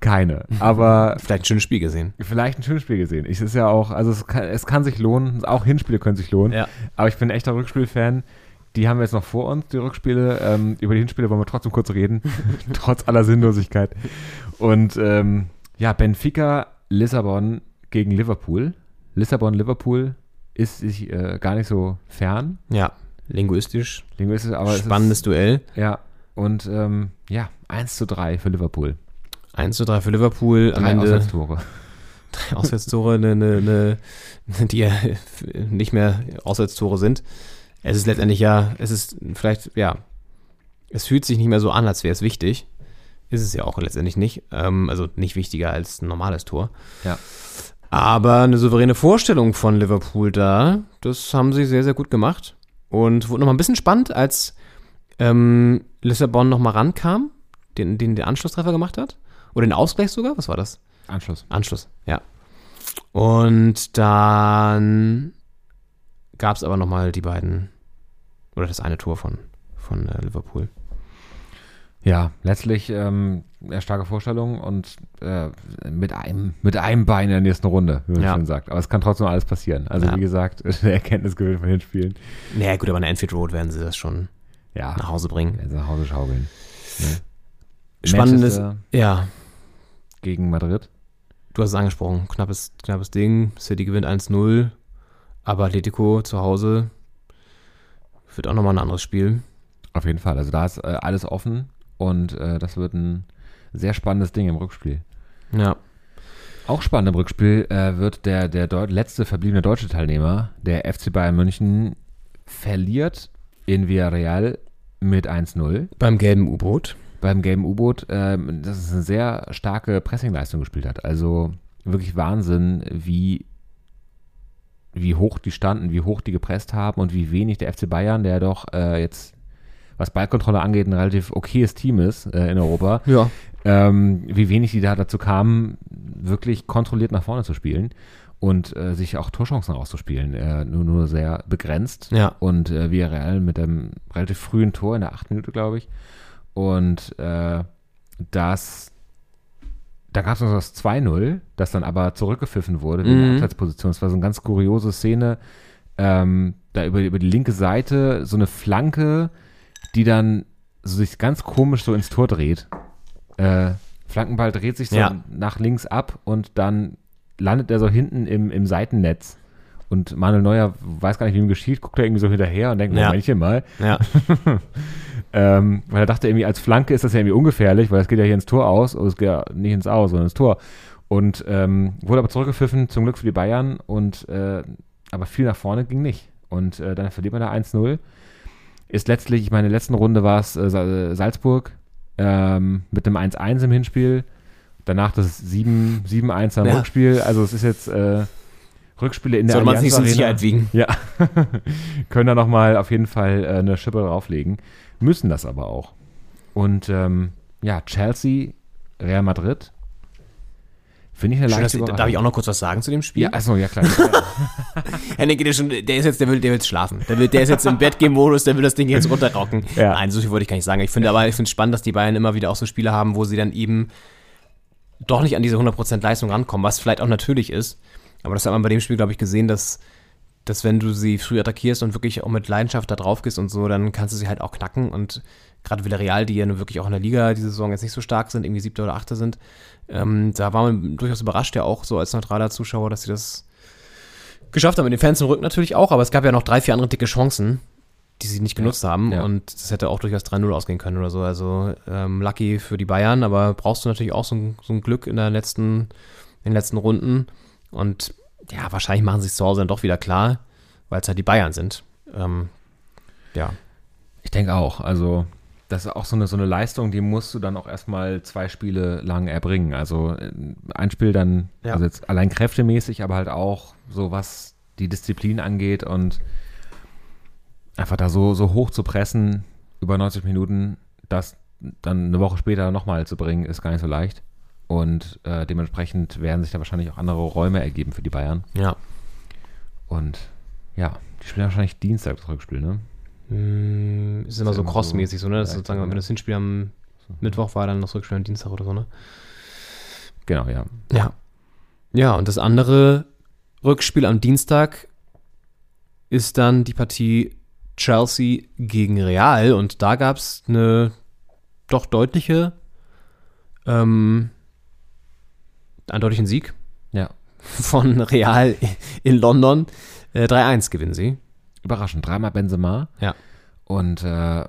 Keine. Aber Vielleicht ein schönes Spiel gesehen. vielleicht ein schönes Spiel gesehen. Ich, es ist ja auch, also es kann, es kann sich lohnen, auch Hinspiele können sich lohnen. Ja. Aber ich bin ein echter Rückspiel-Fan. Die haben wir jetzt noch vor uns, die Rückspiele. Ähm, über die Hinspiele wollen wir trotzdem kurz reden, trotz aller Sinnlosigkeit. Und ähm, ja, Benfica, Lissabon gegen Liverpool. Lissabon, Liverpool ist sich äh, gar nicht so fern. Ja. Linguistisch. Linguistisch, aber Spannendes Duell. Es ist, ja, und ähm, ja, 1 zu 3 für Liverpool. 1 zu 3 für Liverpool. Am Drei Ende Auswärtstore. drei Auswärtstore, ne, ne, ne, die ja nicht mehr Auswärtstore sind. Es ist letztendlich ja, es ist vielleicht, ja, es fühlt sich nicht mehr so an, als wäre es wichtig. Ist es ja auch letztendlich nicht. Ähm, also nicht wichtiger als ein normales Tor. Ja. Aber eine souveräne Vorstellung von Liverpool da, das haben sie sehr, sehr gut gemacht. Und wurde nochmal ein bisschen spannend, als ähm, Lissabon nochmal rankam, den, den, den Anschlusstreffer gemacht hat. Oder den Ausgleich sogar, was war das? Anschluss. Anschluss, ja. Und dann gab es aber nochmal die beiden, oder das eine Tor von, von äh, Liverpool. Ja, letztlich ähm, eine starke Vorstellung und äh, mit, einem, mit einem Bein in der nächsten Runde, wie man Ja. schon sagt. Aber es kann trotzdem alles passieren. Also Ja. wie gesagt, der Erkenntnisgewinn von den Spielen. Naja, gut, aber an Anfield Road werden sie das schon Ja, nach Hause bringen. also nach Hause schaukeln. Ne? Spannendes, Manchester ja, gegen Madrid. du hast es angesprochen, knappes, knappes Ding. City gewinnt 1-0, aber Atletico zu Hause wird auch nochmal ein anderes Spiel. Auf jeden Fall. Also da ist äh, alles offen und äh, das wird ein sehr spannendes Ding im Rückspiel. Ja, Auch spannend im Rückspiel äh, wird der, der Deu letzte verbliebene deutsche Teilnehmer, der FC Bayern München, verliert in Villarreal mit 1-0 beim gelben U-Boot. beim gelben U-Boot, ähm, das ist eine sehr starke Pressingleistung gespielt hat. Also wirklich Wahnsinn, wie, wie hoch die standen, wie hoch die gepresst haben und wie wenig der FC Bayern, der doch äh, jetzt, was Ballkontrolle angeht, ein relativ okayes Team ist äh, in Europa, Ja. ähm, wie wenig die da dazu kamen, wirklich kontrolliert nach vorne zu spielen und äh, sich auch Torchancen rauszuspielen. Äh, nur, nur sehr begrenzt. Ja. Und äh, Villarreal mit einem relativ frühen Tor in der achten Minute, glaube ich. Und äh, das, da gab es noch das 2-0, das dann aber zurückgepfiffen wurde wegen Mhm. der Abseitsposition. Das war so eine ganz kuriose Szene. Ähm, da über, über die linke Seite so eine Flanke, die dann so sich ganz komisch so ins Tor dreht. Äh, Flankenball dreht sich so Ja. nach links ab und dann landet er so hinten im, im Seitennetz. Und Manuel Neuer weiß gar nicht, wie ihm geschieht, guckt er irgendwie so hinterher und denkt, Ja. Momentchen mal. Ja. Ähm, weil er dachte irgendwie, als Flanke ist das ja irgendwie ungefährlich, weil es geht ja hier ins Tor aus, aber es geht ja nicht ins Aus, sondern ins Tor. Und ähm, wurde aber zurückgepfiffen, zum Glück für die Bayern, und äh, aber viel nach vorne ging nicht. Und äh, dann verliert man da 1-0. Ist letztlich, ich meine, in der letzten Runde war es äh, Sa- Salzburg ähm, mit einem 1-1 im Hinspiel. Danach das 7 7-1 am Ja. Rückspiel. Also es ist jetzt äh, Rückspiele in der Soll man es nicht so in. Sicherheit wiegen. Ja, können da nochmal auf jeden Fall äh, eine Schippe drauflegen. Müssen das aber auch. Und ähm, ja, Chelsea, Real Madrid. Finde ich eine Schön, dass, leichte darf ich auch noch kurz was sagen zu dem Spiel? Ja, achso, ja klar. Henning geht ja schon, der ist jetzt, der will, der will jetzt schlafen. Der, will, der ist jetzt im Bettgehen-Modus, der will das Ding jetzt runterrocken. Ja. Nein, so viel wollte ich gar nicht sagen. Ich finde aber, ich finde es spannend, dass die Bayern immer wieder auch so Spiele haben, wo sie dann eben doch nicht an diese 100% Leistung rankommen, was vielleicht auch natürlich ist. Aber das hat man bei dem Spiel, glaube ich, gesehen, dass, dass wenn du sie früh attackierst und wirklich auch mit Leidenschaft da drauf gehst und so, dann kannst du sie halt auch knacken. Und gerade Villarreal, die ja nun wirklich auch in der Liga diese Saison jetzt nicht so stark sind, irgendwie siebter oder achter sind, ähm, da war man durchaus überrascht, ja auch so als neutraler Zuschauer, dass sie das geschafft haben. Mit den Fans im Rücken natürlich auch, aber es gab ja noch drei, vier andere dicke Chancen, die sie nicht genutzt haben. ja. Und das hätte auch durchaus 3-0 ausgehen können oder so. Also ähm, lucky für die Bayern, aber brauchst du natürlich auch so ein, so ein Glück in der letzten, in den letzten Runden. Und ja, wahrscheinlich machen sie es zu Hause dann doch wieder klar, weil es halt die Bayern sind. Ähm, ja. Ich denke auch. Also, das ist auch so eine, so eine Leistung, die musst du dann auch erstmal zwei Spiele lang erbringen. Also, äh, ein Spiel dann, Ja. also jetzt allein kräftemäßig, aber halt auch so, was die Disziplin angeht und einfach da so, so hoch zu pressen über 90 Minuten, das dann eine Woche später nochmal zu bringen, ist gar nicht so leicht. Und äh, dementsprechend werden sich da wahrscheinlich auch andere Räume ergeben für die Bayern. Ja. Und ja, die spielen wahrscheinlich Dienstag das Rückspiel, ne? Mm, Ist immer Ist so crossmäßig so, ne? Das ist sozusagen, wenn das Hinspiel am Mittwoch war, dann das Rückspiel am Dienstag oder so, ne? Genau, ja. Ja. Ja, und das andere Rückspiel am Dienstag ist dann die Partie Chelsea gegen Real und da gab es eine doch deutliche, ähm, einen deutlichen Sieg Ja. von Real in London. Äh, 3-1 gewinnen sie. Überraschend. Dreimal Benzema. Ja. Und äh,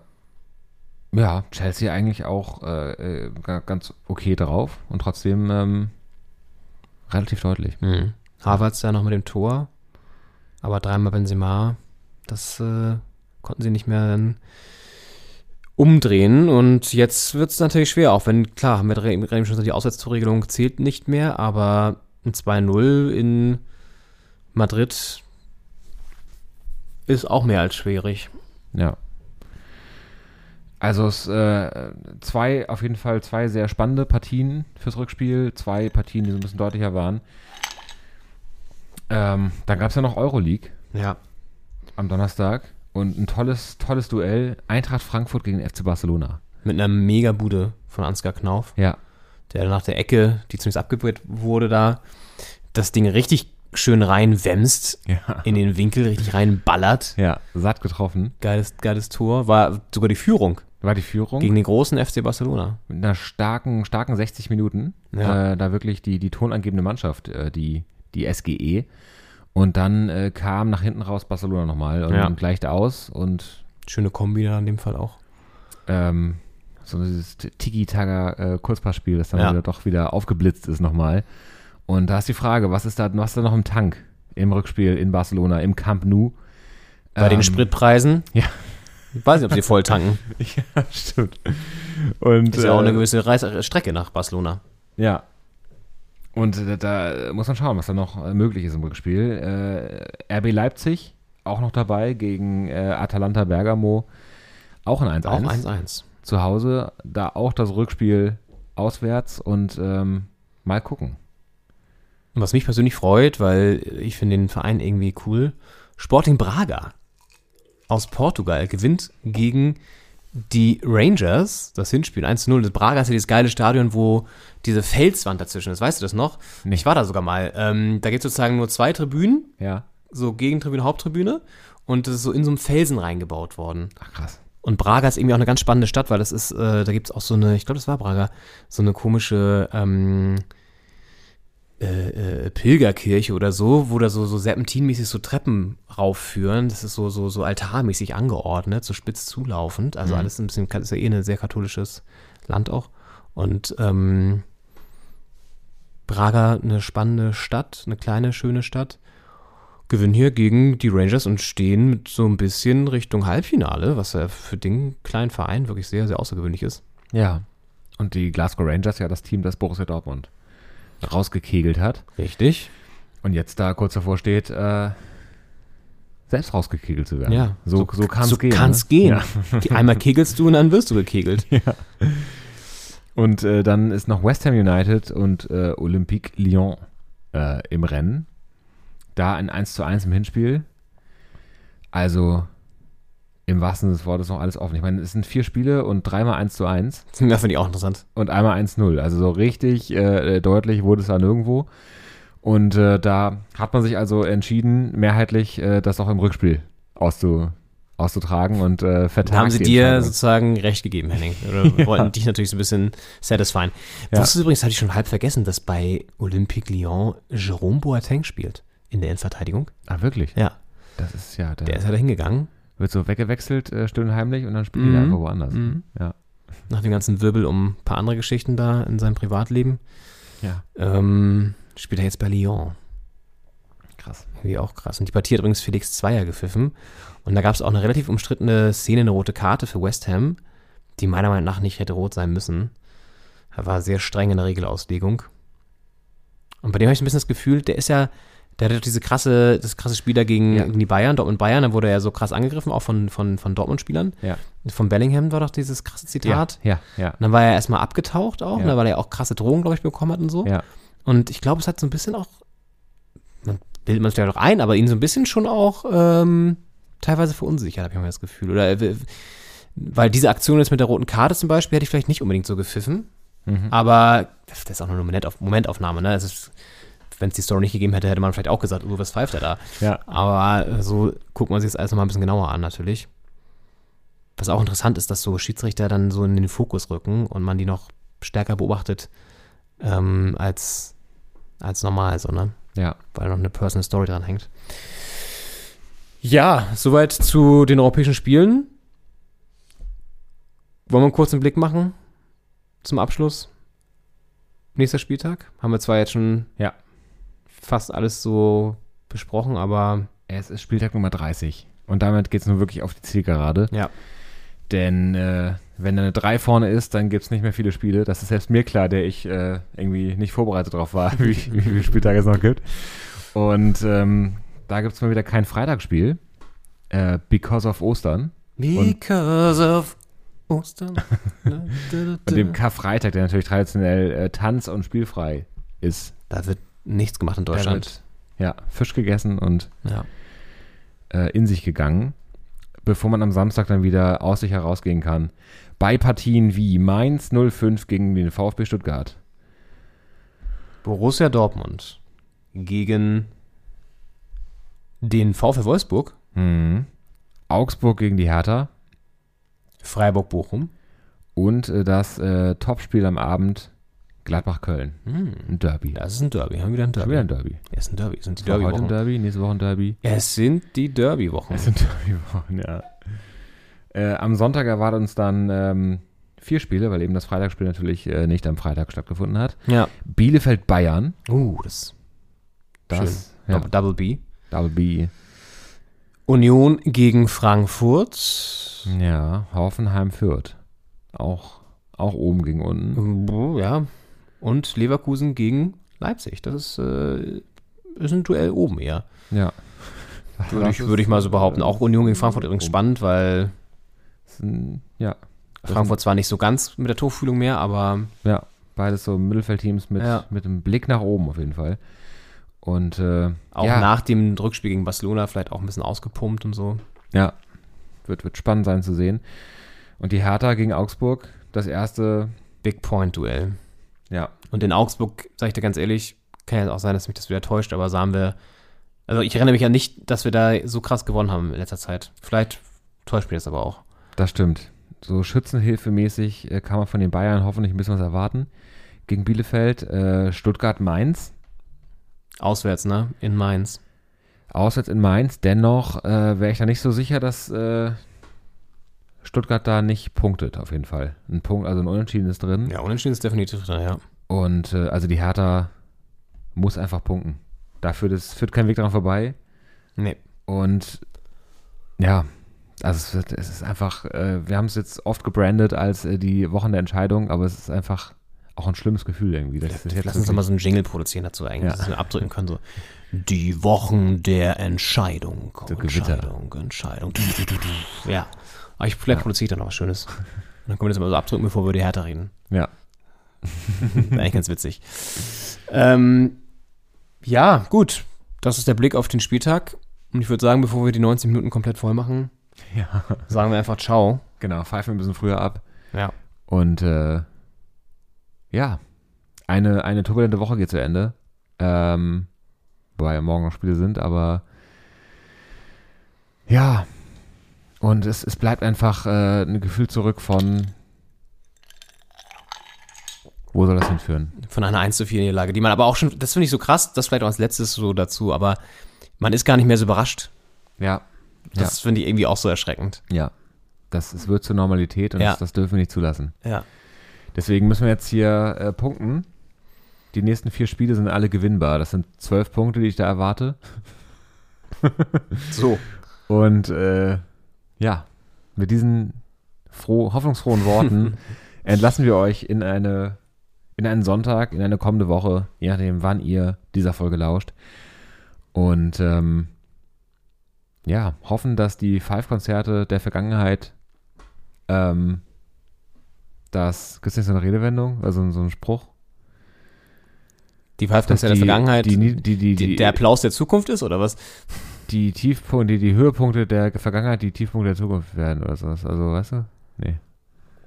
ja, Chelsea eigentlich auch äh, äh, ga- ganz okay drauf und trotzdem ähm, relativ deutlich. Mhm. Havertz ja noch mit dem Tor, aber dreimal Benzema, das äh, konnten sie nicht mehr dann umdrehen und jetzt wird es natürlich schwer, auch wenn, klar, mit Re- mit Rehm schon die Auswärtstorregelung zählt nicht mehr, aber ein 2-0 in Madrid ist auch mehr als schwierig. Ja. Also es äh, zwei, auf jeden Fall zwei sehr spannende Partien fürs Rückspiel, zwei Partien, die so ein bisschen deutlicher waren. Ähm, dann gab es ja noch Euroleague Ja. am Donnerstag und ein tolles, tolles Duell. Eintracht Frankfurt gegen FC Barcelona. Mit einer Mega-Bude von Ansgar Knauf, Ja. der nach der Ecke, die zumindest abgewehrt wurde, da das Ding richtig schön reinwämst Ja. in den Winkel, richtig reinballert. Ja, satt getroffen. Geiles, geiles Tor. War sogar die Führung War die Führung. gegen den großen FC Barcelona. mit einer starken, starken 60 Minuten. Ja. Äh, da wirklich die, die tonangebende Mannschaft, äh, die, die SGE. Und dann äh, kam nach hinten raus Barcelona nochmal und Ja. gleichte aus und Schöne Kombi da in dem Fall auch. ähm, so dieses Tiki-Taka-Kurzpassspiel, das dann Ja. wieder doch wieder aufgeblitzt ist nochmal. Und da ist die Frage, was ist da, was ist da noch im Tank im Rückspiel in Barcelona, im Camp Nou? Bei den Ähm, Spritpreisen. Ja. Ich weiß nicht, ob sie voll tanken. Ja, stimmt. Und, Ist ja auch eine äh, gewisse Reis Strecke nach Barcelona. Ja. Und da muss man schauen, was da noch äh, möglich ist im Rückspiel. Äh, RB Leipzig auch noch dabei gegen äh, Atalanta Bergamo. Auch ein 1-1. Auch 1-1. Zu Hause, da auch das Rückspiel auswärts und ähm, mal gucken. Was mich persönlich freut, weil ich finde den Verein irgendwie cool. Sporting Braga aus Portugal gewinnt gegen die Rangers das Hinspiel 1-0. Das Braga ist ja dieses geile Stadion, wo diese Felswand dazwischen ist. Weißt du das noch? Nee. Ich war da sogar mal. Ähm, da gibt es sozusagen nur zwei Tribünen, Ja. so Gegentribüne, Haupttribüne. Und das ist so in so einem Felsen reingebaut worden. Ach krass. Und Braga ist irgendwie auch eine ganz spannende Stadt, weil das ist, äh, da gibt es auch so eine, ich glaube, das war Braga, so eine komische ähm, äh, äh, Pilgerkirche oder so, wo da so, so serpentinmäßig so Treppen raufführen. Das ist so, so, so altarmäßig angeordnet, so spitz zulaufend. Also alles ein bisschen, ist ja eh ein sehr katholisches Land auch. Und ähm, Braga, eine spannende Stadt, eine kleine, schöne Stadt gewinnen hier gegen die Rangers und stehen mit so ein bisschen Richtung Halbfinale, was ja für den kleinen Verein wirklich sehr, sehr außergewöhnlich ist. Ja. Und die Glasgow Rangers, ja das Team, das Borussia Dortmund rausgekegelt hat. Richtig. Und jetzt da kurz davor steht, äh, selbst rausgekegelt zu werden. Ja. So, so, kann es so gehen. kann's ne? gehen. Ja. Einmal kegelst du und dann wirst du gekegelt. Und äh, dann ist noch West Ham United und äh, Olympique Lyon äh, im Rennen. Da ein 1 zu 1 im Hinspiel. Also im wahrsten Sinne des Wortes noch alles offen. Ich meine, es sind vier Spiele und dreimal 1 zu 1 Das finde ich auch interessant. und einmal 1-0. Also so richtig äh, deutlich wurde es da nirgendwo. Und äh, da hat man sich also entschieden, mehrheitlich äh, das auch im Rückspiel auszu, auszutragen und äh, vertagt. Da haben sie dir sozusagen recht gegeben, Henning. Oder wollten dich natürlich so ein bisschen satisfyen. Ja. Wusstest du übrigens, hatte ich schon halb vergessen, dass bei Olympique Lyon Jerome Boateng spielt in der Innenverteidigung? Ah, wirklich? Ja, Das ist ja, der, der ist ja da hingegangen. Wird so weggewechselt, äh, still und heimlich und dann spielt Mhm. er einfach woanders. Mhm. Ja. Nach dem ganzen Wirbel um ein paar andere Geschichten da in seinem Privatleben. ja, Ähm, spielt er jetzt bei Lyon. krass. Irgendwie auch krass. Und die Partie hat übrigens Felix Zweier gepfiffen. Und da gab es auch eine relativ umstrittene Szene, eine rote Karte für West Ham, die meiner Meinung nach nicht hätte rot sein müssen. Er war sehr streng in der Regelauslegung. Und bei dem habe ich ein bisschen das Gefühl, der ist ja, der hat doch diese krasse, das krasse Spiel da gegen, Ja. gegen die Bayern, Dortmund Bayern, da wurde er ja so krass angegriffen, auch von, von, von Dortmund-Spielern. Ja. Von Bellingham war doch dieses krasse Zitat. Ja, ja, Und dann war er erstmal abgetaucht auch, Ja. ne, weil er auch krasse Drogen, glaube ich, bekommen hat und so. ja. Und ich glaube, es hat so ein bisschen auch, man bildet man es vielleicht auch ein, aber ihn so ein bisschen schon auch ähm, teilweise verunsichert, habe ich mal das Gefühl. Oder äh, weil diese Aktion jetzt mit der roten Karte zum Beispiel hätte ich vielleicht nicht unbedingt so gepfiffen. Mhm. Aber das ist auch nur eine Momentauf Momentaufnahme, ne? Wenn es die Story nicht gegeben hätte, hätte man vielleicht auch gesagt, oh, was pfeift er da? Ja. Aber so guckt man sich das alles nochmal ein bisschen genauer an, natürlich. Was auch interessant ist, dass so Schiedsrichter dann so in den Fokus rücken und man die noch stärker beobachtet ähm, als, als normal, so, ne? ja. Weil noch eine Personal Story dran hängt. Ja, soweit zu den europäischen Spielen. Wollen wir einen kurzen Blick machen zum Abschluss? Nächster Spieltag. Haben wir zwar jetzt schon Ja. Fast alles so besprochen, aber Es ist Spieltag Nummer 30. Und damit geht es nun wirklich auf die Zielgerade. ja. Denn äh, wenn da eine 3 vorne ist, dann gibt es nicht mehr viele Spiele. Das ist selbst mir klar, der ich äh, irgendwie nicht vorbereitet darauf war, wie, wie viele Spieltage es noch gibt. Und ähm, da gibt es mal wieder kein Freitagsspiel. Äh, because of Ostern. Because of Ostern. Und dem Karfreitag, der natürlich traditionell äh, tanz- und spielfrei ist. da wird nichts gemacht in Deutschland. ja, Fisch gegessen und Ja. äh, in sich gegangen, bevor man am Samstag dann wieder aus sich herausgehen kann. bei Partien wie Mainz 05 gegen den VfB Stuttgart. Borussia Dortmund gegen den VfL Wolfsburg, Mhm. Augsburg gegen die Hertha Freiburg Bochum. und äh, das äh, Topspiel am Abend Gladbach-Köln. Ein Derby. Das ist ein Derby. Haben wir wieder ein Schon Derby? wieder ein Derby. Es ist ein Derby. Es sind die War heute ein. Derby, nächste Woche ein Derby. Es sind die Derby-Wochen. Es sind Derby-Wochen, ja. Äh, am Sonntag erwartet uns dann ähm, vier Spiele, weil eben das Freitagsspiel natürlich äh, nicht am Freitag stattgefunden hat. Ja. Bielefeld-Bayern. Uh, das Das, schön. ja, Double, B. Double B. Union gegen Frankfurt. Ja, Hoffenheim-Fürth. Auch, auch oben gegen unten. Ja. Und Leverkusen gegen Leipzig. Das ist, äh, ist ein Duell oben eher. Ja. Würde ich, würde ich mal so behaupten. Auch Union gegen Frankfurt übrigens spannend, weil Ja, Frankfurt zwar nicht so ganz mit der Torfühlung mehr, aber ja. Beides so Mittelfeldteams mit, Ja. mit einem Blick nach oben auf jeden Fall. Und äh, auch ja, nach dem Rückspiel gegen Barcelona vielleicht auch ein bisschen ausgepumpt und so. Ja, wird, wird spannend sein zu sehen. Und die Hertha gegen Augsburg, das erste, Big Point-Duell. Ja, Und in Augsburg, sage ich dir ganz ehrlich, kann ja auch sein, dass mich das wieder täuscht, aber sahen wir, also ich erinnere mich ja nicht, dass wir da so krass gewonnen haben in letzter Zeit. Vielleicht täuscht mich das aber auch. das stimmt. So schützenhilfemäßig äh, kann man von den Bayern hoffentlich ein bisschen was erwarten. Gegen Bielefeld, äh, Stuttgart-Mainz, Auswärts, ne? In Mainz. auswärts in Mainz. Dennoch äh, wäre ich da nicht so sicher, dass äh, Stuttgart da nicht punktet, auf jeden Fall. Ein Punkt, also ein Unentschieden ist drin. Ja, unentschieden ist definitiv drin, ja. Und äh, also die Hertha muss einfach punkten. Dafür das führt kein Weg daran vorbei. Nee. Und ja, also es, es ist einfach, äh, wir haben es jetzt oft gebrandet als äh, die Wochen der Entscheidung, aber es ist einfach auch ein schlimmes Gefühl irgendwie. Das jetzt Lass uns doch mal so einen Jingle produzieren dazu eigentlich, Ja. dass wir abdrücken können. So. Die Wochen der Entscheidung. Der Gewitter. Entscheidung, Entscheidung. Du, du, du, du. Ja. Aber ich, vielleicht produziere ich da noch was Schönes. Und dann können wir das mal so abdrücken, bevor wir über die Härte reden. ja, Wäre eigentlich ganz witzig. Ähm, ja, gut. Das ist der Blick auf den Spieltag. Und ich würde sagen, bevor wir die 90 Minuten komplett voll machen, ja, sagen wir einfach Ciao. genau, pfeifen wir ein bisschen früher ab. Ja. Und äh, ja, eine, eine turbulente Woche geht zu Ende. Ähm, wobei morgen noch Spiele sind, aber ja. Und es, es bleibt einfach äh, ein Gefühl zurück von wo soll das hinführen? Von einer 1 zu 4 Niederlage, die man aber auch schon, das finde ich so krass, das vielleicht auch als letztes so dazu, aber man ist gar nicht mehr so überrascht. Ja, Das finde ich irgendwie auch so erschreckend. ja. Das, es wird zur Normalität und Ja. das, das dürfen wir nicht zulassen. Ja. Deswegen müssen wir jetzt hier äh, punkten. Die nächsten vier Spiele sind alle gewinnbar. Das sind zwölf Punkte, die ich da erwarte. So. Und äh, ja, mit diesen froh, hoffnungsfrohen Worten entlassen wir euch in eine in einen Sonntag, in eine kommende Woche, je nachdem, wann ihr dieser Folge lauscht. Und ähm, ja, hoffen, dass die Five-Konzerte der Vergangenheit ähm, das, gibt es nicht so eine Redewendung, also so einen Spruch? Die Five Konzerte der Vergangenheit, die, die, die, der Applaus der Zukunft ist, oder was? die Tiefpunkte, die, die Höhepunkte der Vergangenheit, die Tiefpunkte der Zukunft werden oder sowas. Also, weißt du? Nee.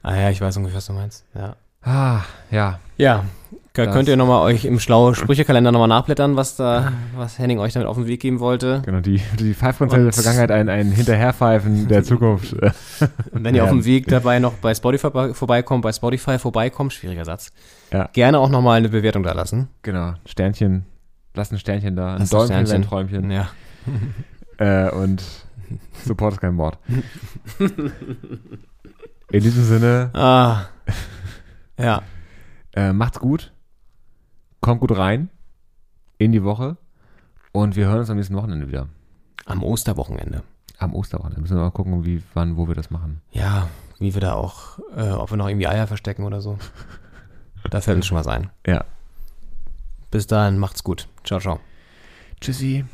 Ah ja, ich weiß ungefähr, was du meinst. Ja. Ah, ja. Ja, da Das- könnt ihr nochmal euch im schlauen Sprüchekalender nochmal nachblättern, was da, was Henning euch damit auf den Weg geben wollte. Genau, die, die Five-Konzerte der Vergangenheit, ein, ein Hinterherpfeifen der Zukunft. Und wenn ihr auf Ja. dem Weg dabei noch bei Spotify vorbei- vorbeikommt, bei Spotify vorbeikommt, schwieriger Satz, Ja. gerne auch nochmal eine Bewertung da lassen. genau, Sternchen. Lass ein Sternchen da. Ein Däumchen, Sternchen. ein Träumchen. Ja. Äh, und Support ist kein Wort. In diesem Sinne, Ah. Ja. äh, macht's gut. Kommt gut rein in die Woche. Und wir hören uns am nächsten Wochenende wieder. Am Osterwochenende. Am Osterwochenende. Müssen wir mal gucken, wie, wann, wo wir das machen. Ja, wie wir da auch, äh, ob wir noch irgendwie Eier verstecken oder so. Da fällt uns schon was ein. Ja. Bis dahin, macht's gut. Ciao, ciao. Tschüssi.